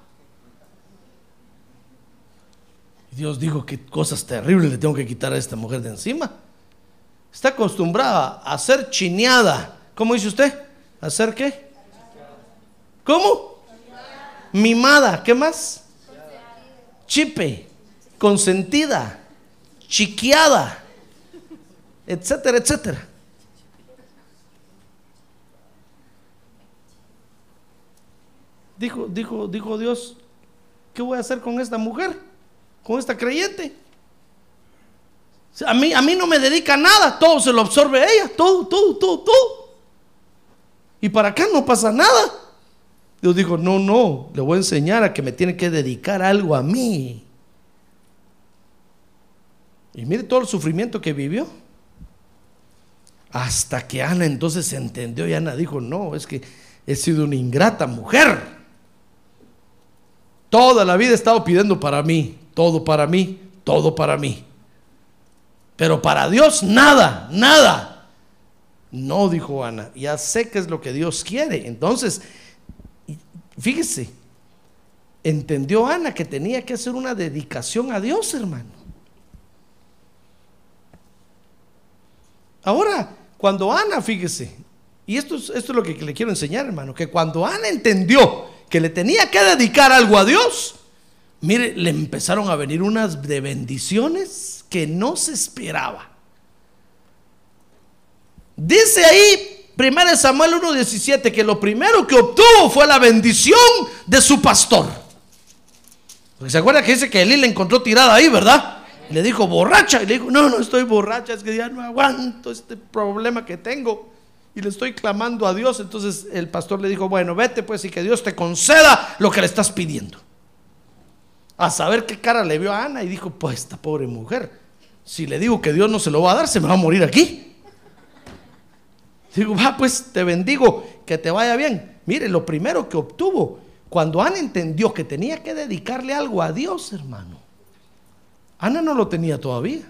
Dios dijo que cosas terribles le tengo que quitar a esta mujer de encima. Está acostumbrada a ser chineada. ¿Cómo dice usted? ¿A ser qué? ¿Cómo? Mimada. ¿Qué más? Chipe, consentida, chiqueada, etcétera, etcétera. Dijo, dijo, dijo Dios, ¿qué voy a hacer con esta mujer? Con esta creyente. A mí, a mí no me dedica nada, todo se lo absorbe ella, todo, todo, todo, todo. Y para acá no pasa nada. Dios dijo, no, no, le voy a enseñar a que me tiene que dedicar algo a mí. Y mire todo el sufrimiento que vivió. Hasta que Ana entonces entendió y Ana dijo, no, es que he sido una ingrata mujer. Toda la vida he estado pidiendo para mí todo para mí, todo para mí. Pero para Dios nada, nada. No, dijo Ana, ya sé qué es lo que Dios quiere. Entonces, fíjese, entendió Ana que tenía que hacer una dedicación a Dios, hermano. Ahora, cuando Ana, fíjese, y esto es, esto es lo que le quiero enseñar, hermano, que cuando Ana entendió que le tenía que dedicar algo a Dios, Mire, le empezaron a venir unas de bendiciones que no se esperaba. Dice ahí 1 Samuel 1.17 que lo primero que obtuvo fue la bendición de su pastor. Porque se acuerda que dice que Elí le encontró tirada ahí, ¿verdad? Y le dijo borracha. Y le dijo, no, no estoy borracha, es que ya no aguanto este problema que tengo. Y le estoy clamando a Dios. Entonces el pastor le dijo, bueno, vete pues y que Dios te conceda lo que le estás pidiendo a saber qué cara le vio a Ana y dijo, pues esta pobre mujer, si le digo que Dios no se lo va a dar, se me va a morir aquí. Digo, va, pues te bendigo, que te vaya bien. Mire, lo primero que obtuvo, cuando Ana entendió que tenía que dedicarle algo a Dios, hermano. Ana no lo tenía todavía.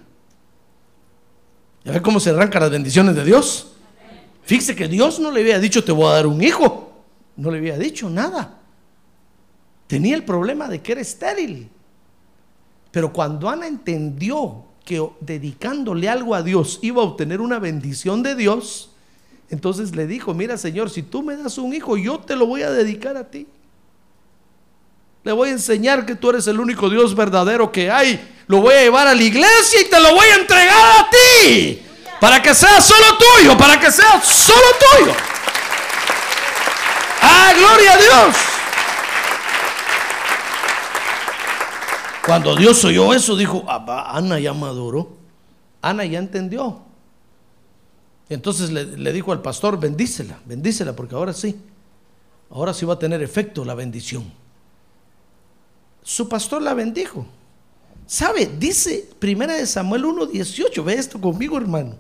¿Ya ve cómo se arrancan las bendiciones de Dios? Fíjese que Dios no le había dicho, te voy a dar un hijo. No le había dicho nada tenía el problema de que era estéril. Pero cuando Ana entendió que dedicándole algo a Dios iba a obtener una bendición de Dios, entonces le dijo, mira Señor, si tú me das un hijo, yo te lo voy a dedicar a ti. Le voy a enseñar que tú eres el único Dios verdadero que hay. Lo voy a llevar a la iglesia y te lo voy a entregar a ti. Para que sea solo tuyo, para que sea solo tuyo. ¡Ah, gloria a Dios! Cuando Dios oyó eso, dijo, "Ah, Ana ya maduró. Ana ya entendió. Entonces le, le dijo al pastor, bendícela, bendícela, porque ahora sí, ahora sí va a tener efecto la bendición. Su pastor la bendijo. ¿Sabe? Dice Primera de Samuel 1.18. Ve esto conmigo, hermano.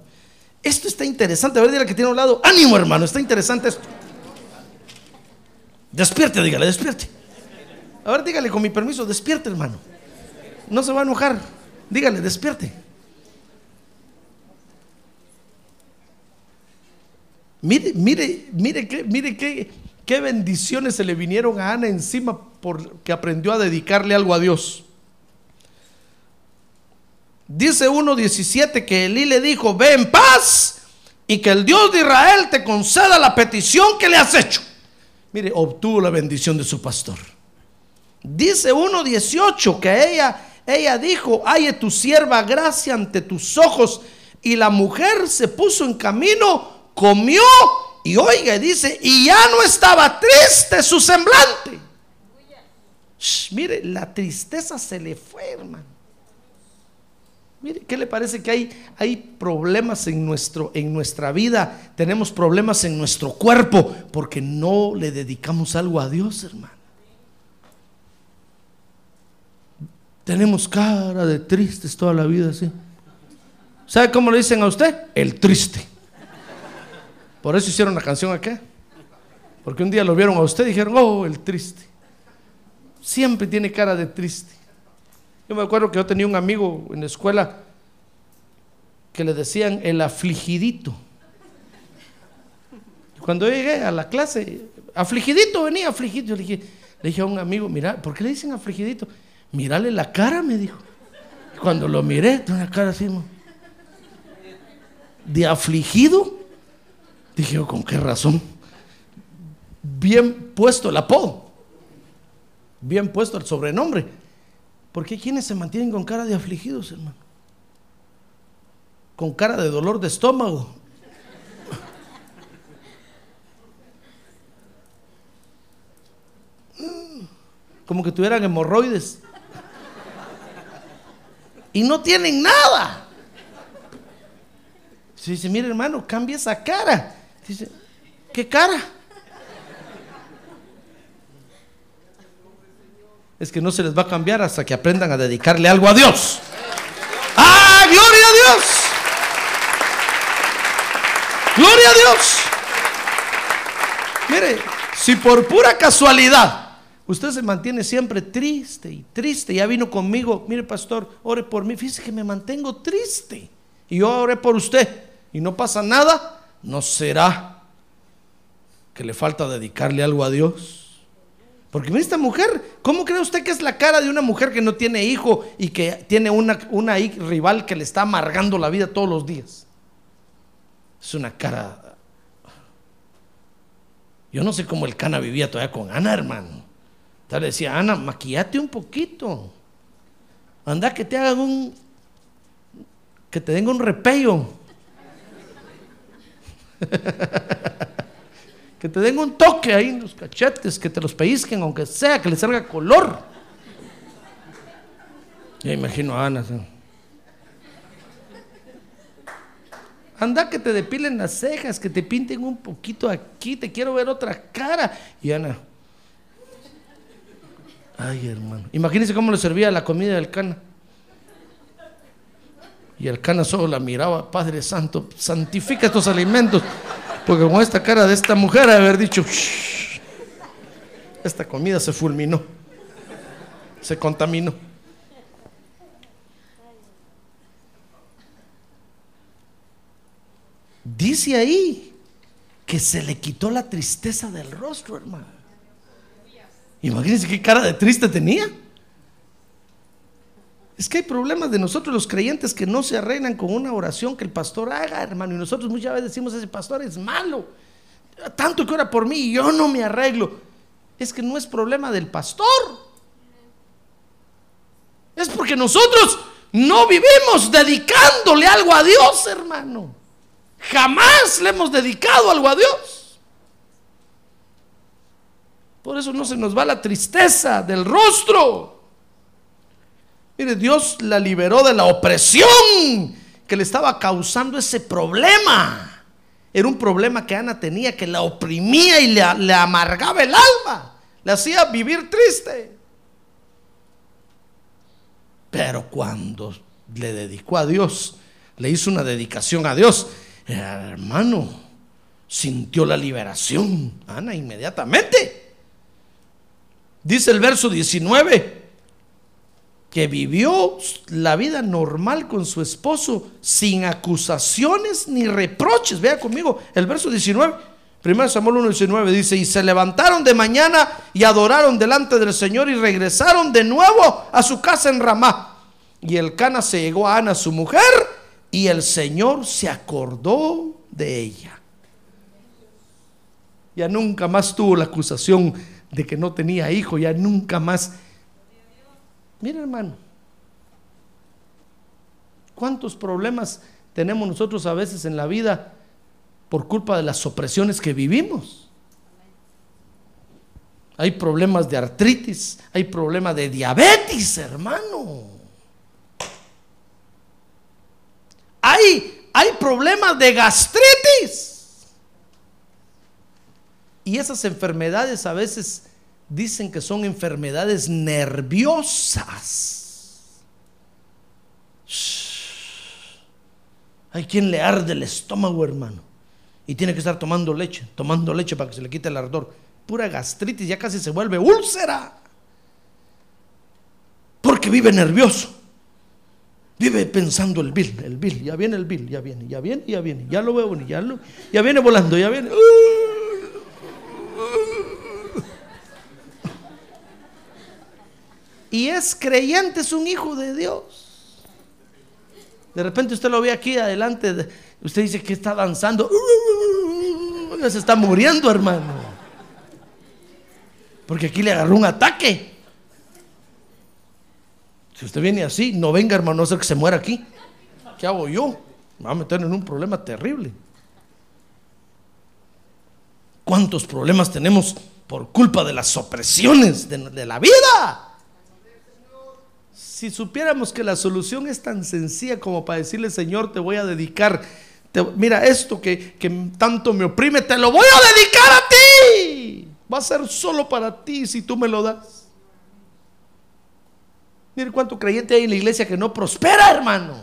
Esto está interesante. A ver, dile que tiene a un lado. Ánimo, hermano. Está interesante esto. Despierte, dígale, despierte. A ver, dígale con mi permiso, despierte, hermano. No se va a enojar. Dígale, despierte. Mire, mire, mire qué, mire qué, qué bendiciones se le vinieron a Ana encima porque aprendió a dedicarle algo a Dios. Dice 1.17 que Elí le dijo, ve en paz y que el Dios de Israel te conceda la petición que le has hecho. Mire, obtuvo la bendición de su pastor. Dice 1.18 que ella, ella dijo, haye tu sierva gracia ante tus ojos. Y la mujer se puso en camino, comió y oiga, dice, y ya no estaba triste su semblante. Mire, la tristeza se le fue, hermano. Mire, ¿qué le parece que hay, hay problemas en, nuestro, en nuestra vida? Tenemos problemas en nuestro cuerpo porque no le dedicamos algo a Dios, hermano. Tenemos cara de tristes toda la vida, ¿sí? ¿Sabe cómo le dicen a usted? El triste. Por eso hicieron la canción acá. Porque un día lo vieron a usted y dijeron, oh, el triste. Siempre tiene cara de triste. Yo me acuerdo que yo tenía un amigo en la escuela que le decían el afligidito. Cuando yo llegué a la clase, afligidito venía, afligidito. Yo le dije, le dije a un amigo, mira, ¿por qué le dicen afligidito? Mírale la cara, me dijo. Cuando lo miré, tenía una cara así, de afligido. Dije, ¿con qué razón? Bien puesto el apodo. Bien puesto el sobrenombre. ¿Por qué quienes se mantienen con cara de afligidos, hermano? Con cara de dolor de estómago. Como que tuvieran hemorroides. Y no tienen nada. Se dice, mire hermano, cambia esa cara. Dice, ¿qué cara? es que no se les va a cambiar hasta que aprendan a dedicarle algo a Dios. ¡Ah, gloria a Dios! ¡Gloria a Dios! Mire, si por pura casualidad usted se mantiene siempre triste y triste, ya vino conmigo, mire pastor, ore por mí, fíjese que me mantengo triste y yo oré por usted y no pasa nada, ¿no será que le falta dedicarle algo a Dios? Porque mira esta mujer, ¿cómo cree usted que es la cara de una mujer que no tiene hijo y que tiene una, una rival que le está amargando la vida todos los días? Es una cara... Yo no sé cómo el cana vivía todavía con Ana, hermano. Tal decía, Ana, maquillate un poquito. Anda que te hagan un... que te den un repello. que te den un toque ahí en los cachetes, que te los pellizquen, aunque sea, que le salga color. Ya imagino a Ana. Anda que te depilen las cejas, que te pinten un poquito aquí, te quiero ver otra cara. Y Ana, ay hermano, imagínense cómo le servía la comida del cana. Y el cana solo la miraba, Padre Santo, santifica estos alimentos. Porque con esta cara de esta mujer haber dicho, esta comida se fulminó, se contaminó. Dice ahí que se le quitó la tristeza del rostro, hermano. Imagínense qué cara de triste tenía. Es que hay problemas de nosotros los creyentes que no se arreglan con una oración que el pastor haga, hermano. Y nosotros muchas veces decimos, ese pastor es malo. Tanto que ora por mí y yo no me arreglo. Es que no es problema del pastor. Es porque nosotros no vivimos dedicándole algo a Dios, hermano. Jamás le hemos dedicado algo a Dios. Por eso no se nos va la tristeza del rostro. Mire, Dios la liberó de la opresión que le estaba causando ese problema. Era un problema que Ana tenía que la oprimía y le, amargaba el alma. Le hacía vivir triste. Pero cuando le dedicó a Dios, le hizo una dedicación a Dios, hermano, sintió la liberación. Ana inmediatamente. Dice el verso 19 que vivió la vida normal con su esposo sin acusaciones ni reproches. Vea conmigo el verso 19. Primero Samuel 1.19 dice, y se levantaron de mañana y adoraron delante del Señor y regresaron de nuevo a su casa en Ramá. Y el Cana se llegó a Ana, su mujer, y el Señor se acordó de ella. Ya nunca más tuvo la acusación de que no tenía hijo, ya nunca más. Mira hermano, ¿cuántos problemas tenemos nosotros a veces en la vida por culpa de las opresiones que vivimos? Hay problemas de artritis, hay problemas de diabetes, hermano. Hay, hay problemas de gastritis. Y esas enfermedades a veces dicen que son enfermedades nerviosas. Hay quien le arde el estómago, hermano. Y tiene que estar tomando leche, tomando leche para que se le quite el ardor. Pura gastritis, ya casi se vuelve úlcera. Porque vive nervioso. Vive pensando el bill, el bill, ya viene el bill, ya viene, ya viene, ya viene, ya lo veo, ya, ya viene volando, ya viene. Y es creyente, es un hijo de Dios. De repente usted lo ve aquí adelante, usted dice que está danzando, se está muriendo, hermano. Porque aquí le agarró un ataque. Si usted viene así, no venga, hermano, no sé que se muera aquí. ¿Qué hago yo? Me va a meter en un problema terrible. ¿Cuántos problemas tenemos por culpa de las opresiones de, de la vida? Si supiéramos que la solución es tan sencilla como para decirle, Señor, te voy a dedicar, te, mira esto que, que tanto me oprime, te lo voy a dedicar a ti. Va a ser solo para ti si tú me lo das. Mire cuánto creyente hay en la iglesia que no prospera, hermano.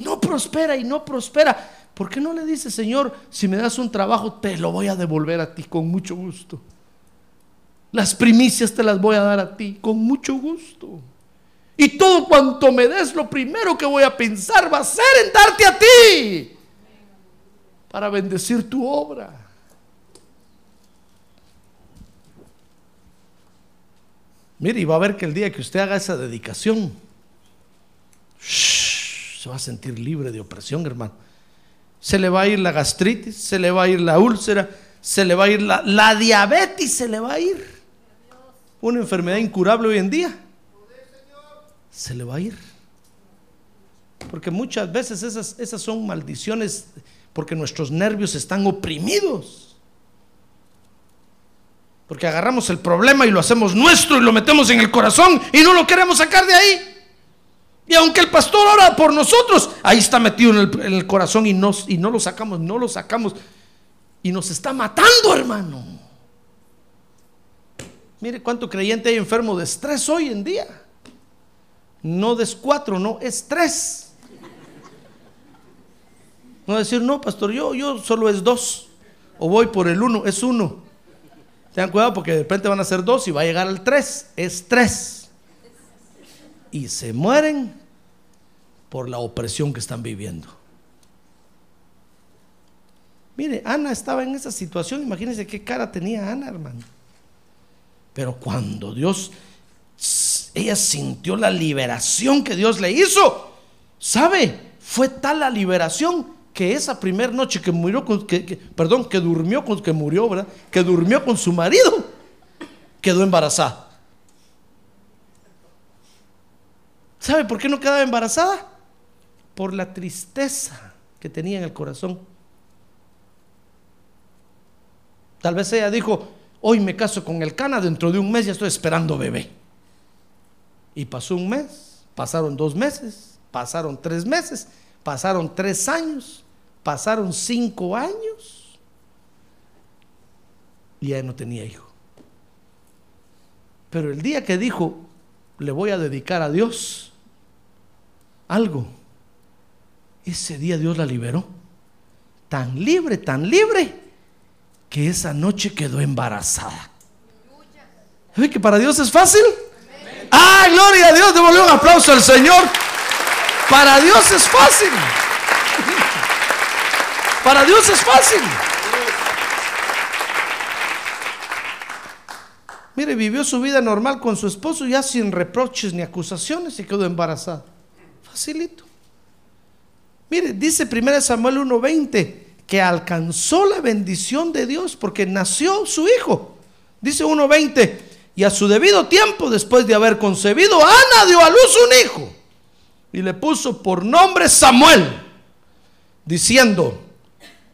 No prospera y no prospera. ¿Por qué no le dice, Señor, si me das un trabajo, te lo voy a devolver a ti con mucho gusto? Las primicias te las voy a dar a ti con mucho gusto. Y todo cuanto me des, lo primero que voy a pensar va a ser en darte a ti para bendecir tu obra. Mire, y va a ver que el día que usted haga esa dedicación, se va a sentir libre de opresión, hermano. Se le va a ir la gastritis, se le va a ir la úlcera, se le va a ir la, la diabetes, se le va a ir. Una enfermedad incurable hoy en día. Se le va a ir. Porque muchas veces esas, esas son maldiciones porque nuestros nervios están oprimidos. Porque agarramos el problema y lo hacemos nuestro y lo metemos en el corazón y no lo queremos sacar de ahí. Y aunque el pastor ora por nosotros, ahí está metido en el, en el corazón y, nos, y no lo sacamos, no lo sacamos. Y nos está matando, hermano. Mire cuánto creyente hay enfermo de estrés hoy en día. No de cuatro, no, es tres. No decir, no, pastor, yo, yo solo es dos. O voy por el uno, es uno. Tengan cuidado porque de repente van a ser dos y va a llegar al tres. Es tres. Y se mueren por la opresión que están viviendo. Mire, Ana estaba en esa situación. Imagínense qué cara tenía Ana, hermano. Pero cuando Dios ella sintió la liberación que Dios le hizo. ¿Sabe? Fue tal la liberación que esa primera noche que murió con, que, que- perdón, que durmió con, que murió, ¿verdad? Que durmió con su marido, quedó embarazada. ¿Sabe por qué no quedaba embarazada? Por la tristeza que tenía en el corazón. Tal vez ella dijo, hoy me caso con el cana, dentro de un mes ya estoy esperando bebé. Y pasó un mes, pasaron dos meses, pasaron tres meses, pasaron tres años, pasaron cinco años. Y ella no tenía hijo. Pero el día que dijo, le voy a dedicar a Dios algo, ese día Dios la liberó. Tan libre, tan libre, que esa noche quedó embarazada. ¿Ve que para Dios es fácil? ¡Ah, gloria a Dios! Devolvió un aplauso al Señor. Para Dios es fácil. Para Dios es fácil. Mire, vivió su vida normal con su esposo ya sin reproches ni acusaciones y quedó embarazada. Facilito. Mire, dice 1 Samuel 1:20 que alcanzó la bendición de Dios porque nació su hijo. Dice 1:20, y a su debido tiempo, después de haber concebido, Ana dio a luz un hijo y le puso por nombre Samuel, diciendo,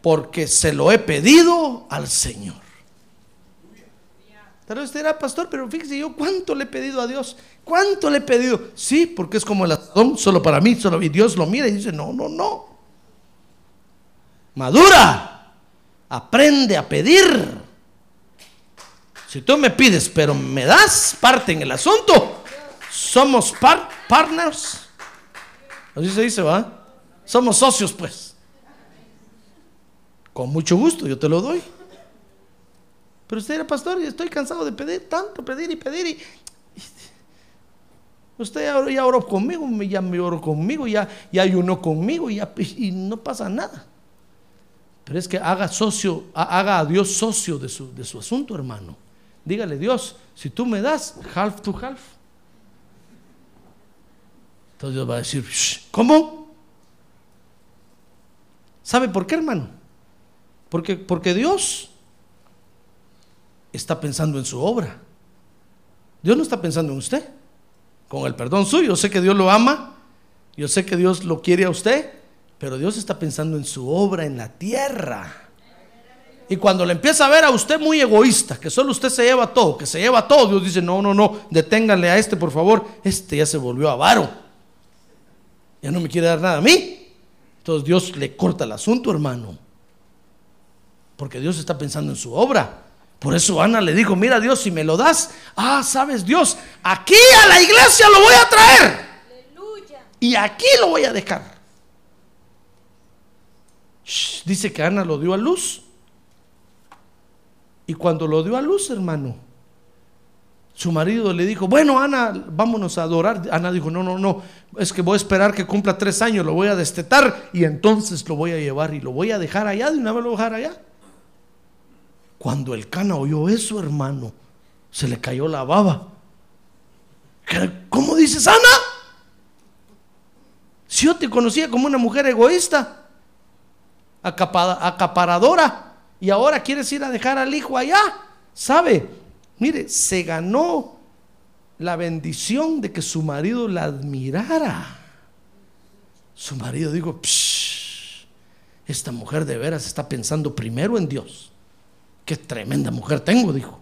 porque se lo he pedido al Señor. Pero usted dirá, pastor, pero fíjese yo cuánto le he pedido a Dios. ¿Cuánto le he pedido? Sí, porque es como el asadón, solo para mí, solo y Dios lo mira y dice, no, no, no. Madura, aprende a pedir. Si tú me pides, pero me das parte en el asunto, somos par- partners. Así se dice, ¿va? Somos socios, pues. Con mucho gusto, yo te lo doy. Pero usted era pastor y estoy cansado de pedir tanto, pedir y pedir. Y, usted ya, oró- ya conmigo, ya me oró conmigo, ya, ya ayunó conmigo ya- y no pasa nada. Pero es que haga socio, ha- haga a Dios socio de su, de su asunto, hermano. Dígale, Dios, si tú me das half to half. Entonces Dios va a decir, "Shh, ¿cómo? ¿Sabe por qué, hermano? Porque, porque Dios está pensando en su obra. Dios no está pensando en usted. Con el perdón suyo, yo sé que Dios lo ama, yo sé que Dios lo quiere a usted, pero Dios está pensando en su obra en la tierra. Y cuando le empieza a ver a usted muy egoísta, que solo usted se lleva todo, que se lleva todo, Dios dice, no, no, no, deténganle a este, por favor, este ya se volvió avaro. Ya no me quiere dar nada a mí. Entonces Dios le corta el asunto, hermano. Porque Dios está pensando en su obra. Por eso Ana le dijo, mira Dios, si me lo das, ah, sabes Dios, aquí a la iglesia lo voy a traer. Y aquí lo voy a dejar. Dice que Ana lo dio a luz. Y cuando lo dio a luz, hermano, su marido le dijo, bueno, Ana, vámonos a adorar. Ana dijo, no, no, no, es que voy a esperar que cumpla tres años, lo voy a destetar y entonces lo voy a llevar y lo voy a dejar allá, de una vez lo voy a dejar allá. Cuando el cana oyó eso, hermano, se le cayó la baba. ¿Qué- ¿Cómo dices, Ana? Si yo te conocía como una mujer egoísta, acaparadora, y ahora quieres ir a dejar al hijo allá, ¿sabe? Mire, se ganó la bendición de que su marido la admirara. Su marido dijo, "Psh, esta mujer de veras está pensando primero en Dios. Qué tremenda mujer tengo, dijo.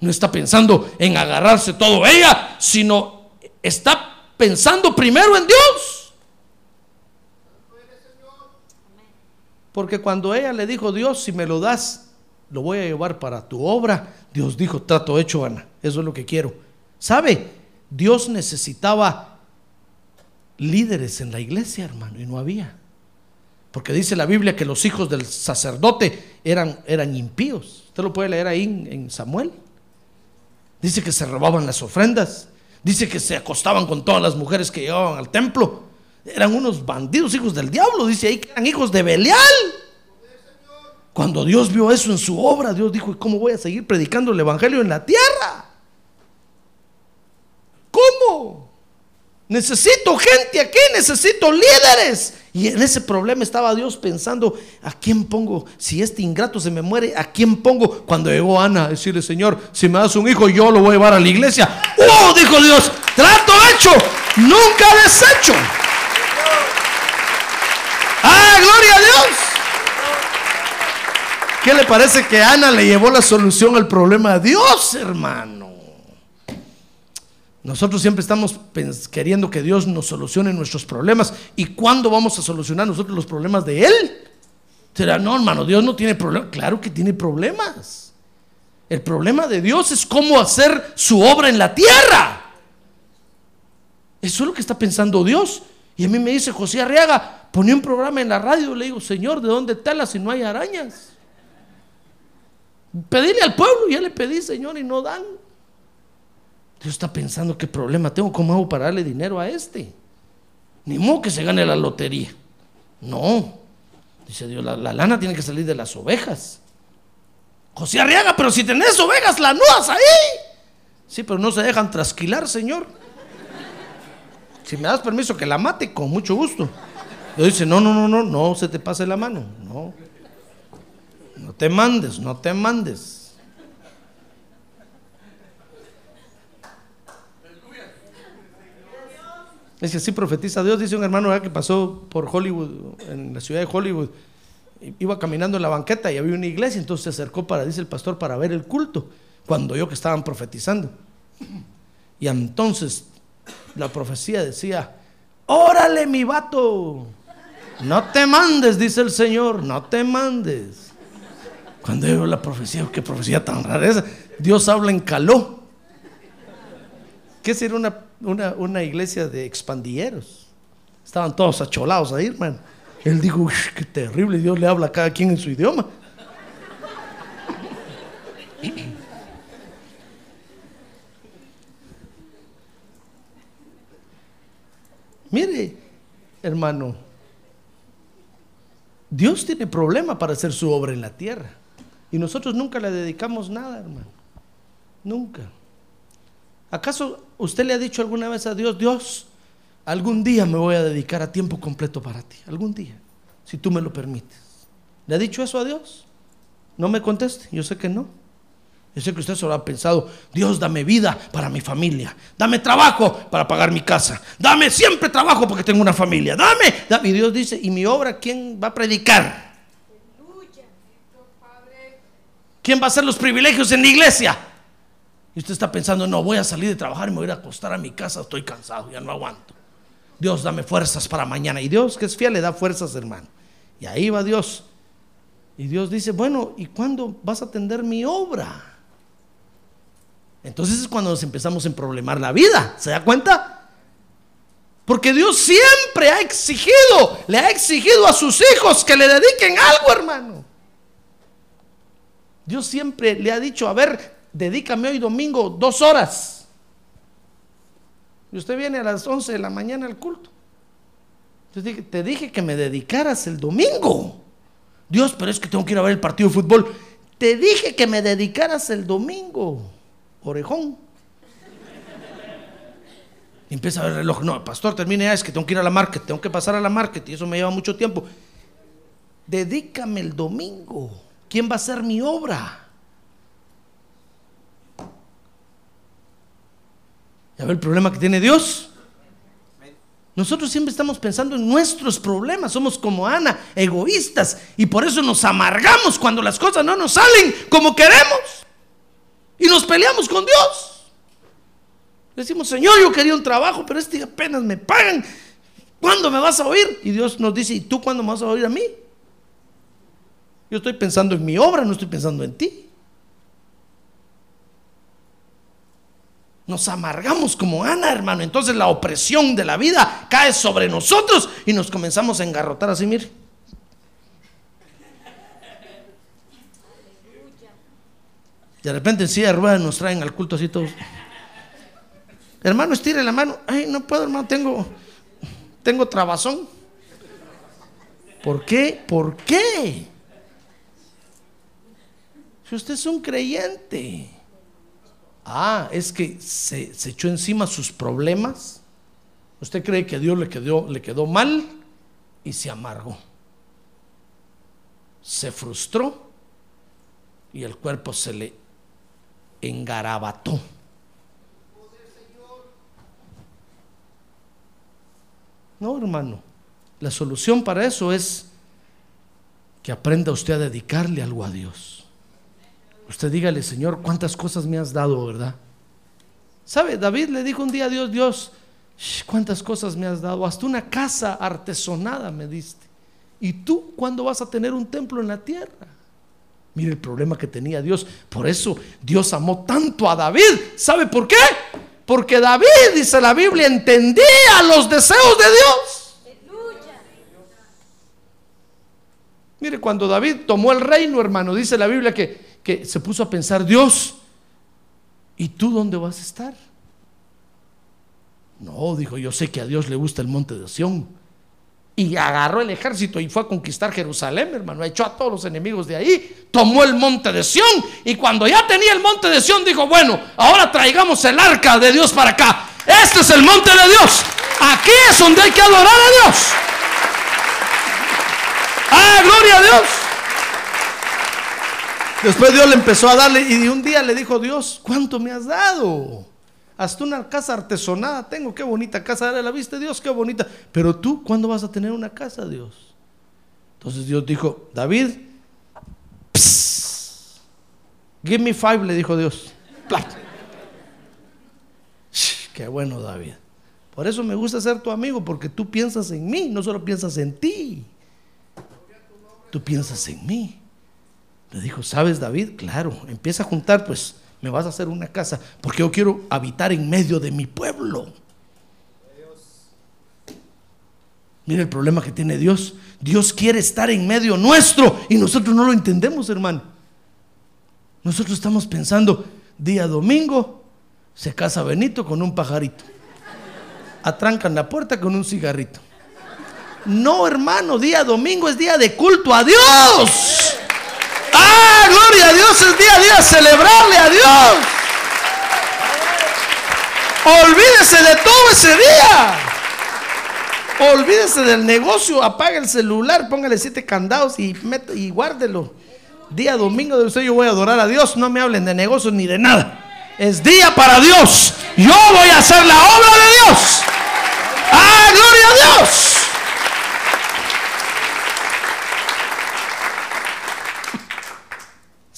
No está pensando en agarrarse todo ella, sino está pensando primero en Dios. Porque cuando ella le dijo, Dios, si me lo das, lo voy a llevar para tu obra, Dios dijo, trato hecho, Ana, eso es lo que quiero. ¿Sabe? Dios necesitaba líderes en la iglesia, hermano, y no había. Porque dice la Biblia que los hijos del sacerdote eran, eran impíos. Usted lo puede leer ahí en, en Samuel. Dice que se robaban las ofrendas. Dice que se acostaban con todas las mujeres que llegaban al templo. Eran unos bandidos, hijos del diablo. Dice ahí que eran hijos de Belial. Cuando Dios vio eso en su obra, Dios dijo, ¿cómo voy a seguir predicando el Evangelio en la tierra? Necesito gente aquí, necesito líderes. Y en ese problema estaba Dios pensando, ¿a quién pongo? Si este ingrato se me muere, ¿a quién pongo? Cuando llegó Ana a decirle, Señor, si me das un hijo, yo lo voy a llevar a la iglesia. ¡Oh! Dijo Dios, trato hecho, nunca deshecho. ¡Ah, gloria a Dios! ¿Qué le parece que Ana le llevó la solución al problema a Dios, hermano? Nosotros siempre estamos queriendo que Dios nos solucione nuestros problemas. ¿Y cuándo vamos a solucionar nosotros los problemas de Él? Será, no, hermano, Dios no tiene problemas. Claro que tiene problemas. El problema de Dios es cómo hacer su obra en la tierra. Eso es lo que está pensando Dios. Y a mí me dice José Arriaga, ponía un programa en la radio. Le digo, Señor, ¿de dónde tela si no hay arañas? Pedirle al pueblo, ya le pedí, Señor, y no dan. Dios está pensando qué problema tengo, cómo hago para darle dinero a este. Ni modo que se gane la lotería. No. Dice Dios, la, lana tiene que salir de las ovejas. José Arriaga, pero si tenés ovejas lanudas ahí. Sí, pero no se dejan trasquilar, Señor. Si me das permiso que la mate, con mucho gusto. Dios dice, no, no, no, no, no se te pase la mano. No. Te mandes, no te mandes. Es que así profetiza Dios. Dice un hermano que pasó por Hollywood, en la ciudad de Hollywood. Iba caminando en la banqueta y había una iglesia. Entonces se acercó para, dice el pastor, para ver el culto. Cuando yo que estaban profetizando. Y entonces la profecía decía: Órale, mi vato. No te mandes, dice el Señor. No te mandes. Cuando yo la profecía, qué profecía tan rara esa. Dios habla en caló. ¿Qué sería una una, una iglesia de expandilleros. Estaban todos acholados ahí, hermano. Él dijo, qué terrible, Dios le habla a cada quien en su idioma. Mire, hermano, Dios tiene problema para hacer su obra en la tierra. Y nosotros nunca le dedicamos nada, hermano. Nunca. ¿Acaso usted le ha dicho alguna vez a Dios, Dios, algún día me voy a dedicar a tiempo completo para ti? Algún día, si tú me lo permites. ¿Le ha dicho eso a Dios? No me conteste, yo sé que no. Yo sé que usted solo ha pensado, Dios, dame vida para mi familia, dame trabajo para pagar mi casa, dame siempre trabajo porque tengo una familia, dame. Y Dios dice, ¿y mi obra quién va a predicar? ¿Quién va a hacer los privilegios en la iglesia? Y usted está pensando, no, voy a salir de trabajar y me voy a acostar a mi casa, estoy cansado, ya no aguanto. Dios, dame fuerzas para mañana. Y Dios, que es fiel, le da fuerzas, hermano. Y ahí va Dios. Y Dios dice, bueno, ¿y cuándo vas a atender mi obra? Entonces es cuando nos empezamos a problemar la vida. ¿Se da cuenta? Porque Dios siempre ha exigido, le ha exigido a sus hijos que le dediquen algo, hermano. Dios siempre le ha dicho, a ver, dedícame hoy domingo dos horas. Y usted viene a las 11 de la mañana al culto. Entonces te dije que me dedicaras el domingo. Dios, pero es que tengo que ir a ver el partido de fútbol. Te dije que me dedicaras el domingo. Orejón. Y empieza a ver el reloj. No, pastor, termine ya, es que tengo que ir a la market, tengo que pasar a la market y eso me lleva mucho tiempo. Dedícame el domingo. ¿Quién va a hacer mi obra? ¿Ya ve el problema que tiene Dios? Nosotros siempre estamos pensando en nuestros problemas, somos como Ana, egoístas, y por eso nos amargamos cuando las cosas no nos salen como queremos. Y nos peleamos con Dios. Decimos, Señor, yo quería un trabajo, pero este apenas me pagan. ¿Cuándo me vas a oír? Y Dios nos dice, ¿y tú cuándo me vas a oír a mí? Yo estoy pensando en mi obra, no estoy pensando en ti. Nos amargamos como Ana, hermano. Entonces la opresión de la vida cae sobre nosotros y nos comenzamos a engarrotar así, mire. De repente en silla de nos traen al culto así todos. Hermano, estire la mano. Ay, no puedo, hermano, tengo, tengo trabazón. ¿Por qué? ¿Por qué? Si usted es un creyente. Ah, es que se, echó encima sus problemas. Usted cree que Dios le quedó, le quedó mal y se amargó. Se frustró y el cuerpo se le engarabató. No, hermano. La solución para eso es que aprenda usted a dedicarle algo a Dios. Usted dígale, Señor, cuántas cosas me has dado, ¿verdad? ¿Sabe? David le dijo un día a Dios, Dios, cuántas cosas me has dado. Hasta una casa artesonada me diste. ¿Y tú cuándo vas a tener un templo en la tierra? Mire el problema que tenía Dios. Por eso Dios amó tanto a David. ¿Sabe por qué? Porque David, dice la Biblia, entendía los deseos de Dios. Mire, cuando David tomó el reino, hermano, dice la Biblia que, que se puso a pensar, Dios, ¿y tú dónde vas a estar? No, dijo, yo sé que a Dios le gusta el monte de Sión. Y agarró el ejército y fue a conquistar Jerusalén, hermano. Echó a todos los enemigos de ahí. Tomó el monte de Sión. Y cuando ya tenía el monte de Sión, dijo, bueno, ahora traigamos el arca de Dios para acá. Este es el monte de Dios. Aquí es donde hay que adorar a Dios. ¡Ah, gloria a Dios! Después Dios le empezó a darle y un día le dijo, Dios, ¿cuánto me has dado? Hasta una casa artesonada tengo, qué bonita casa, ¿la viste Dios? Qué bonita. Pero tú, ¿cuándo vas a tener una casa, Dios? Entonces Dios dijo, David, give me five, le dijo Dios. Qué bueno, David. Por eso me gusta ser tu amigo, porque tú piensas en mí, no solo piensas en ti tú piensas en mí. Le dijo, ¿sabes David? Claro, empieza a juntar, pues me vas a hacer una casa, porque yo quiero habitar en medio de mi pueblo. Mira el problema que tiene Dios. Dios quiere estar en medio nuestro y nosotros no lo entendemos, hermano. Nosotros estamos pensando, día domingo se casa Benito con un pajarito. Atrancan la puerta con un cigarrito. No, hermano, día domingo es día de culto a Dios. Ah, gloria a Dios, es día a día celebrarle a Dios. Olvídese de todo ese día. Olvídese del negocio, apague el celular, póngale siete candados y, y guárdelo. Día domingo de usted yo voy a adorar a Dios, no me hablen de negocios ni de nada. Es día para Dios. Yo voy a hacer la obra de Dios. Ah, gloria a Dios.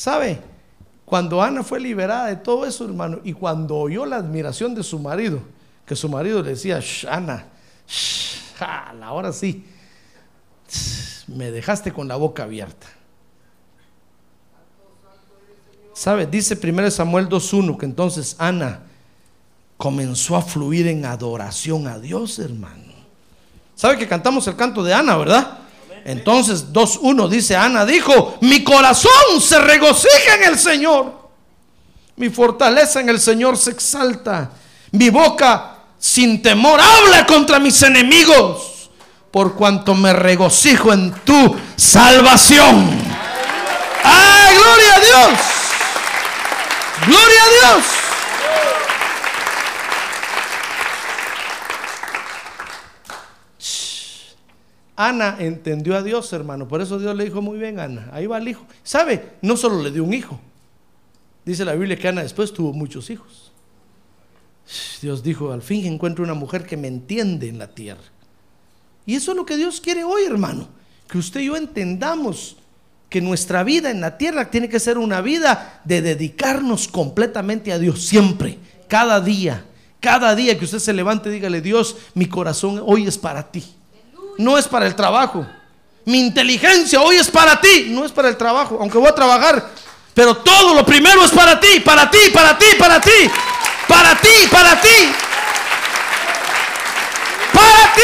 ¿Sabe? Cuando Ana fue liberada de todo eso, hermano, y cuando oyó la admiración de su marido, que su marido le decía, Ana, ahora sí, me dejaste con la boca abierta. ¿Sabe? Dice 1 Samuel 2.1 que entonces Ana comenzó a fluir en adoración a Dios, hermano. ¿Sabe que cantamos el canto de Ana, verdad? Entonces 2.1 dice, Ana dijo, mi corazón se regocija en el Señor, mi fortaleza en el Señor se exalta, mi boca sin temor habla contra mis enemigos, por cuanto me regocijo en tu salvación. ¡Ah, gloria a Dios! ¡Gloria a Dios! Ana entendió a Dios, hermano. Por eso Dios le dijo muy bien, Ana. Ahí va el hijo. ¿Sabe? No solo le dio un hijo. Dice la Biblia que Ana después tuvo muchos hijos. Dios dijo, al fin encuentro una mujer que me entiende en la tierra. Y eso es lo que Dios quiere hoy, hermano. Que usted y yo entendamos que nuestra vida en la tierra tiene que ser una vida de dedicarnos completamente a Dios siempre, cada día. Cada día que usted se levante, dígale, Dios, mi corazón hoy es para ti no es para el trabajo. Mi inteligencia hoy es para ti, no es para el trabajo, aunque voy a trabajar. Pero todo lo primero es para ti, para ti, para ti, para ti, para ti, para ti, para ti.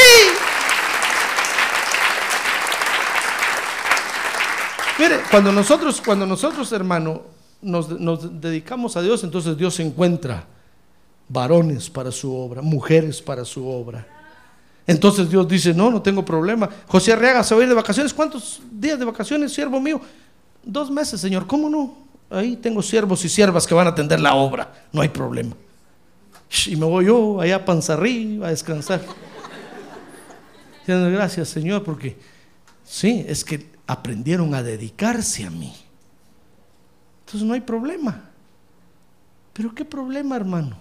Mire, cuando nosotros, cuando nosotros, hermano, nos, nos dedicamos a Dios, entonces Dios encuentra varones para su obra, mujeres para su obra. Entonces Dios dice, no, no tengo problema. José Arriaga se va a ir de vacaciones. ¿Cuántos días de vacaciones, siervo mío? Dos meses, Señor. ¿Cómo no? Ahí tengo siervos y siervas que van a atender la obra. No hay problema. Y me voy yo allá a Panzarrí a descansar. Gracias Señor, porque sí, es que aprendieron a dedicarse a mí. Entonces no hay problema. Pero ¿qué problema, hermano?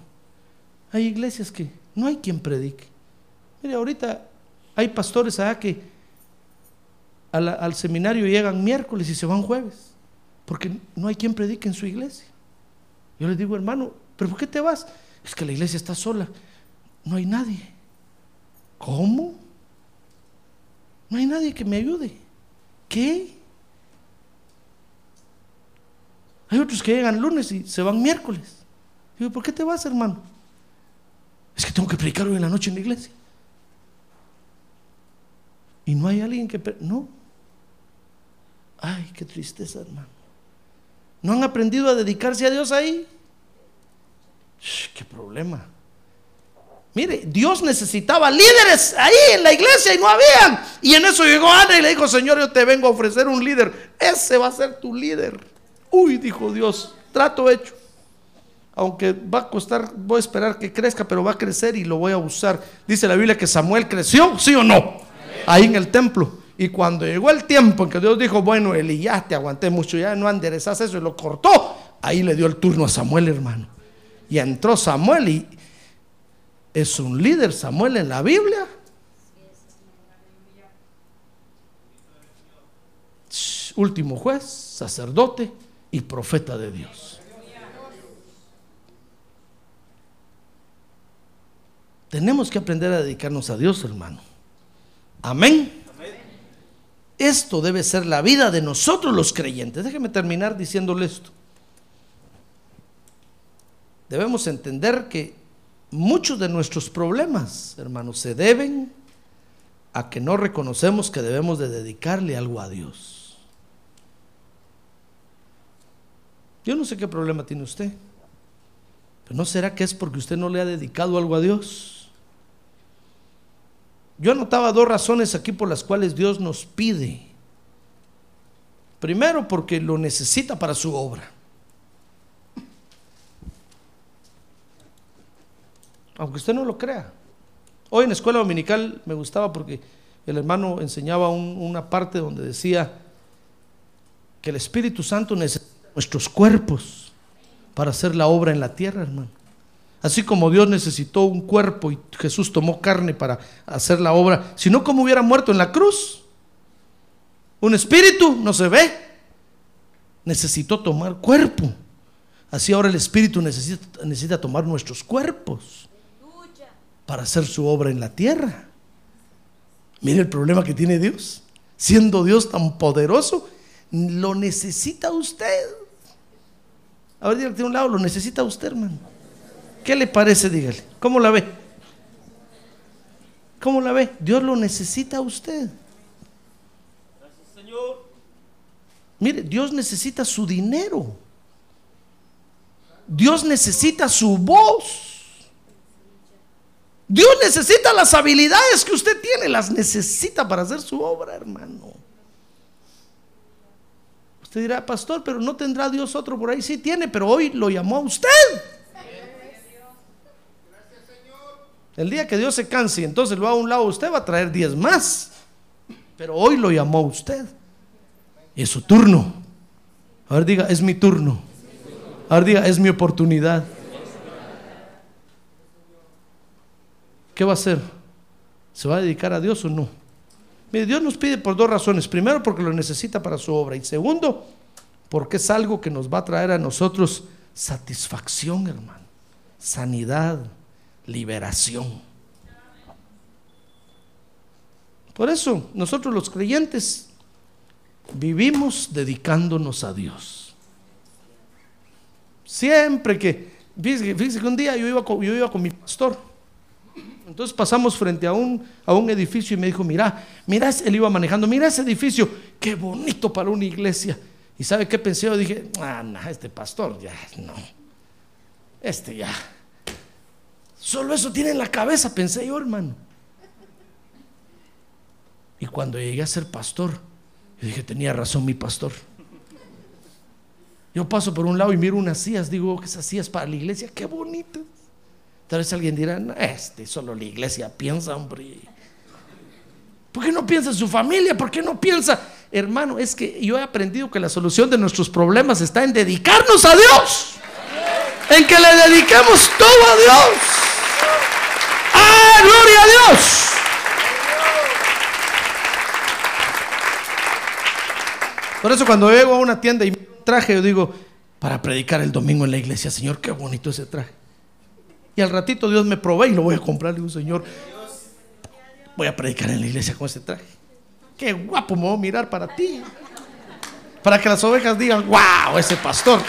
Hay iglesias que no hay quien predique. Ahorita hay pastores allá que al, al seminario llegan miércoles y se van jueves, porque no hay quien predique en su iglesia. Yo les digo, hermano, ¿pero por qué te vas? Es que la iglesia está sola, no hay nadie. ¿Cómo? No hay nadie que me ayude. ¿Qué? Hay otros que llegan lunes y se van miércoles. Digo, ¿por qué te vas, hermano? Es que tengo que predicar hoy en la noche en la iglesia. Y no hay alguien que... No. Ay, qué tristeza, hermano. ¿No han aprendido a dedicarse a Dios ahí? qué problema. Mire, Dios necesitaba líderes ahí en la iglesia y no habían. Y en eso llegó Ana y le dijo, Señor, yo te vengo a ofrecer un líder. Ese va a ser tu líder. Uy, dijo Dios, trato hecho aunque va a costar, voy a esperar que crezca, pero va a crecer y lo voy a usar. Dice la Biblia que Samuel creció, ¿sí o no? Ahí en el templo. Y cuando llegó el tiempo en que Dios dijo, bueno, Eli, ya te aguanté mucho, ya no enderezas eso y lo cortó, ahí le dio el turno a Samuel, hermano. Y entró Samuel y es un líder, Samuel en la Biblia. Último juez, sacerdote y profeta de Dios. Tenemos que aprender a dedicarnos a Dios, hermano. Amén. Esto debe ser la vida de nosotros los creyentes. Déjeme terminar diciéndole esto. Debemos entender que muchos de nuestros problemas, hermanos, se deben a que no reconocemos que debemos de dedicarle algo a Dios. Yo no sé qué problema tiene usted, pero ¿no será que es porque usted no le ha dedicado algo a Dios? Yo anotaba dos razones aquí por las cuales Dios nos pide. Primero, porque lo necesita para su obra. Aunque usted no lo crea. Hoy en la escuela dominical me gustaba porque el hermano enseñaba una parte donde decía que el Espíritu Santo necesita nuestros cuerpos para hacer la obra en la tierra, hermano. Así como Dios necesitó un cuerpo y Jesús tomó carne para hacer la obra, si no, ¿cómo hubiera muerto en la cruz? Un espíritu no se ve. Necesitó tomar cuerpo. Así ahora el espíritu necesita, necesita tomar nuestros cuerpos para hacer su obra en la tierra. Mire el problema que tiene Dios. Siendo Dios tan poderoso, lo necesita usted. A ver, de un lado, lo necesita usted, hermano. ¿Qué le parece? Dígale. ¿Cómo la ve? ¿Cómo la ve? Dios lo necesita a usted. Gracias, Señor. Mire, Dios necesita su dinero. Dios necesita su voz. Dios necesita las habilidades que usted tiene, las necesita para hacer su obra, hermano. Usted dirá, pastor, pero no tendrá Dios otro por ahí. Sí tiene, pero hoy lo llamó a usted. El día que Dios se canse y entonces lo va a un lado, usted va a traer 10 más. Pero hoy lo llamó usted. Es su turno. A ver, diga, es mi turno. A ver, diga, es mi oportunidad. ¿Qué va a hacer? ¿Se va a dedicar a Dios o no? Mire, Dios nos pide por dos razones. Primero, porque lo necesita para su obra. Y segundo, porque es algo que nos va a traer a nosotros satisfacción, hermano. Sanidad liberación. Por eso nosotros los creyentes vivimos dedicándonos a Dios. Siempre que, fíjese, que un día yo iba, con, yo iba con mi pastor. Entonces pasamos frente a un, a un edificio y me dijo, mira, mira, él iba manejando, mira ese edificio, qué bonito para una iglesia. ¿Y sabe qué pensé? Yo dije, ah, no, este pastor ya, no, este ya, Solo eso tiene en la cabeza, pensé yo, hermano. Y cuando llegué a ser pastor, yo dije, tenía razón mi pastor. Yo paso por un lado y miro unas sillas, digo, esas sillas para la iglesia, qué bonitas. Tal vez alguien dirá, este, solo la iglesia piensa, hombre. ¿Por qué no piensa en su familia? ¿Por qué no piensa? Hermano, es que yo he aprendido que la solución de nuestros problemas está en dedicarnos a Dios. En que le dediquemos todo a Dios. ¡Ah, gloria a Dios! Por eso cuando llego a una tienda y traje, yo digo, para predicar el domingo en la iglesia, Señor, qué bonito ese traje. Y al ratito Dios me provee y lo voy a comprar. Le digo, Señor, voy a predicar en la iglesia con ese traje. Qué guapo me voy a mirar para ti. Para que las ovejas digan, wow, ese pastor.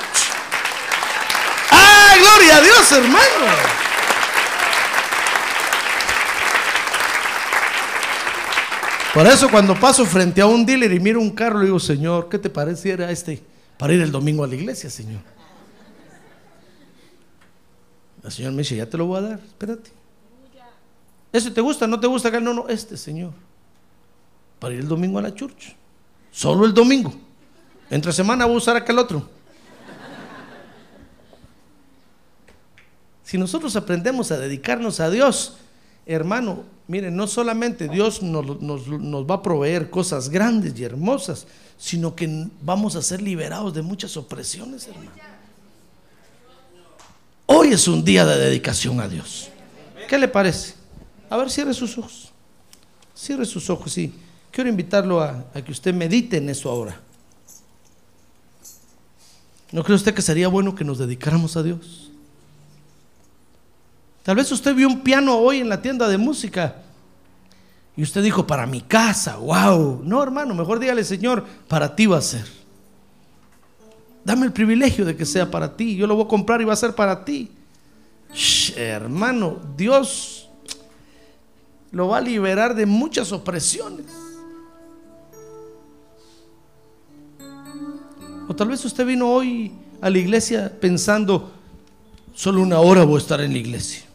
¡Ay, gloria a Dios, hermano! Por eso cuando paso frente a un dealer y miro un carro, le digo, Señor, ¿qué te pareciera este para ir el domingo a la iglesia, Señor? El Señor me dice, ya te lo voy a dar, espérate. ¿Ese te gusta? ¿No te gusta? No, no, este, Señor. Para ir el domingo a la church. Solo el domingo. Entre semana voy a usar aquel otro. Si nosotros aprendemos a dedicarnos a Dios, hermano, miren, no solamente Dios nos, va a proveer cosas grandes y hermosas, sino que vamos a ser liberados de muchas opresiones, hermano. Hoy es un día de dedicación a Dios. ¿Qué le parece? A ver, cierre sus ojos. Cierre sus ojos, sí. Quiero invitarlo a, a que usted medite en eso ahora. ¿No cree usted que sería bueno que nos dedicáramos a Dios? Tal vez usted vio un piano hoy en la tienda de música y usted dijo, para mi casa, wow. No, hermano, mejor dígale, Señor, para ti va a ser. Dame el privilegio de que sea para ti. Yo lo voy a comprar y va a ser para ti. Shh, hermano, Dios lo va a liberar de muchas opresiones. O tal vez usted vino hoy a la iglesia pensando, solo una hora voy a estar en la iglesia.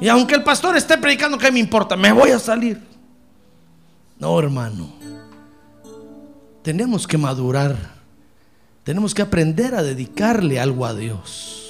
Y aunque el pastor esté predicando, ¿qué me importa? Me voy a salir. No, hermano. Tenemos que madurar. Tenemos que aprender a dedicarle algo a Dios.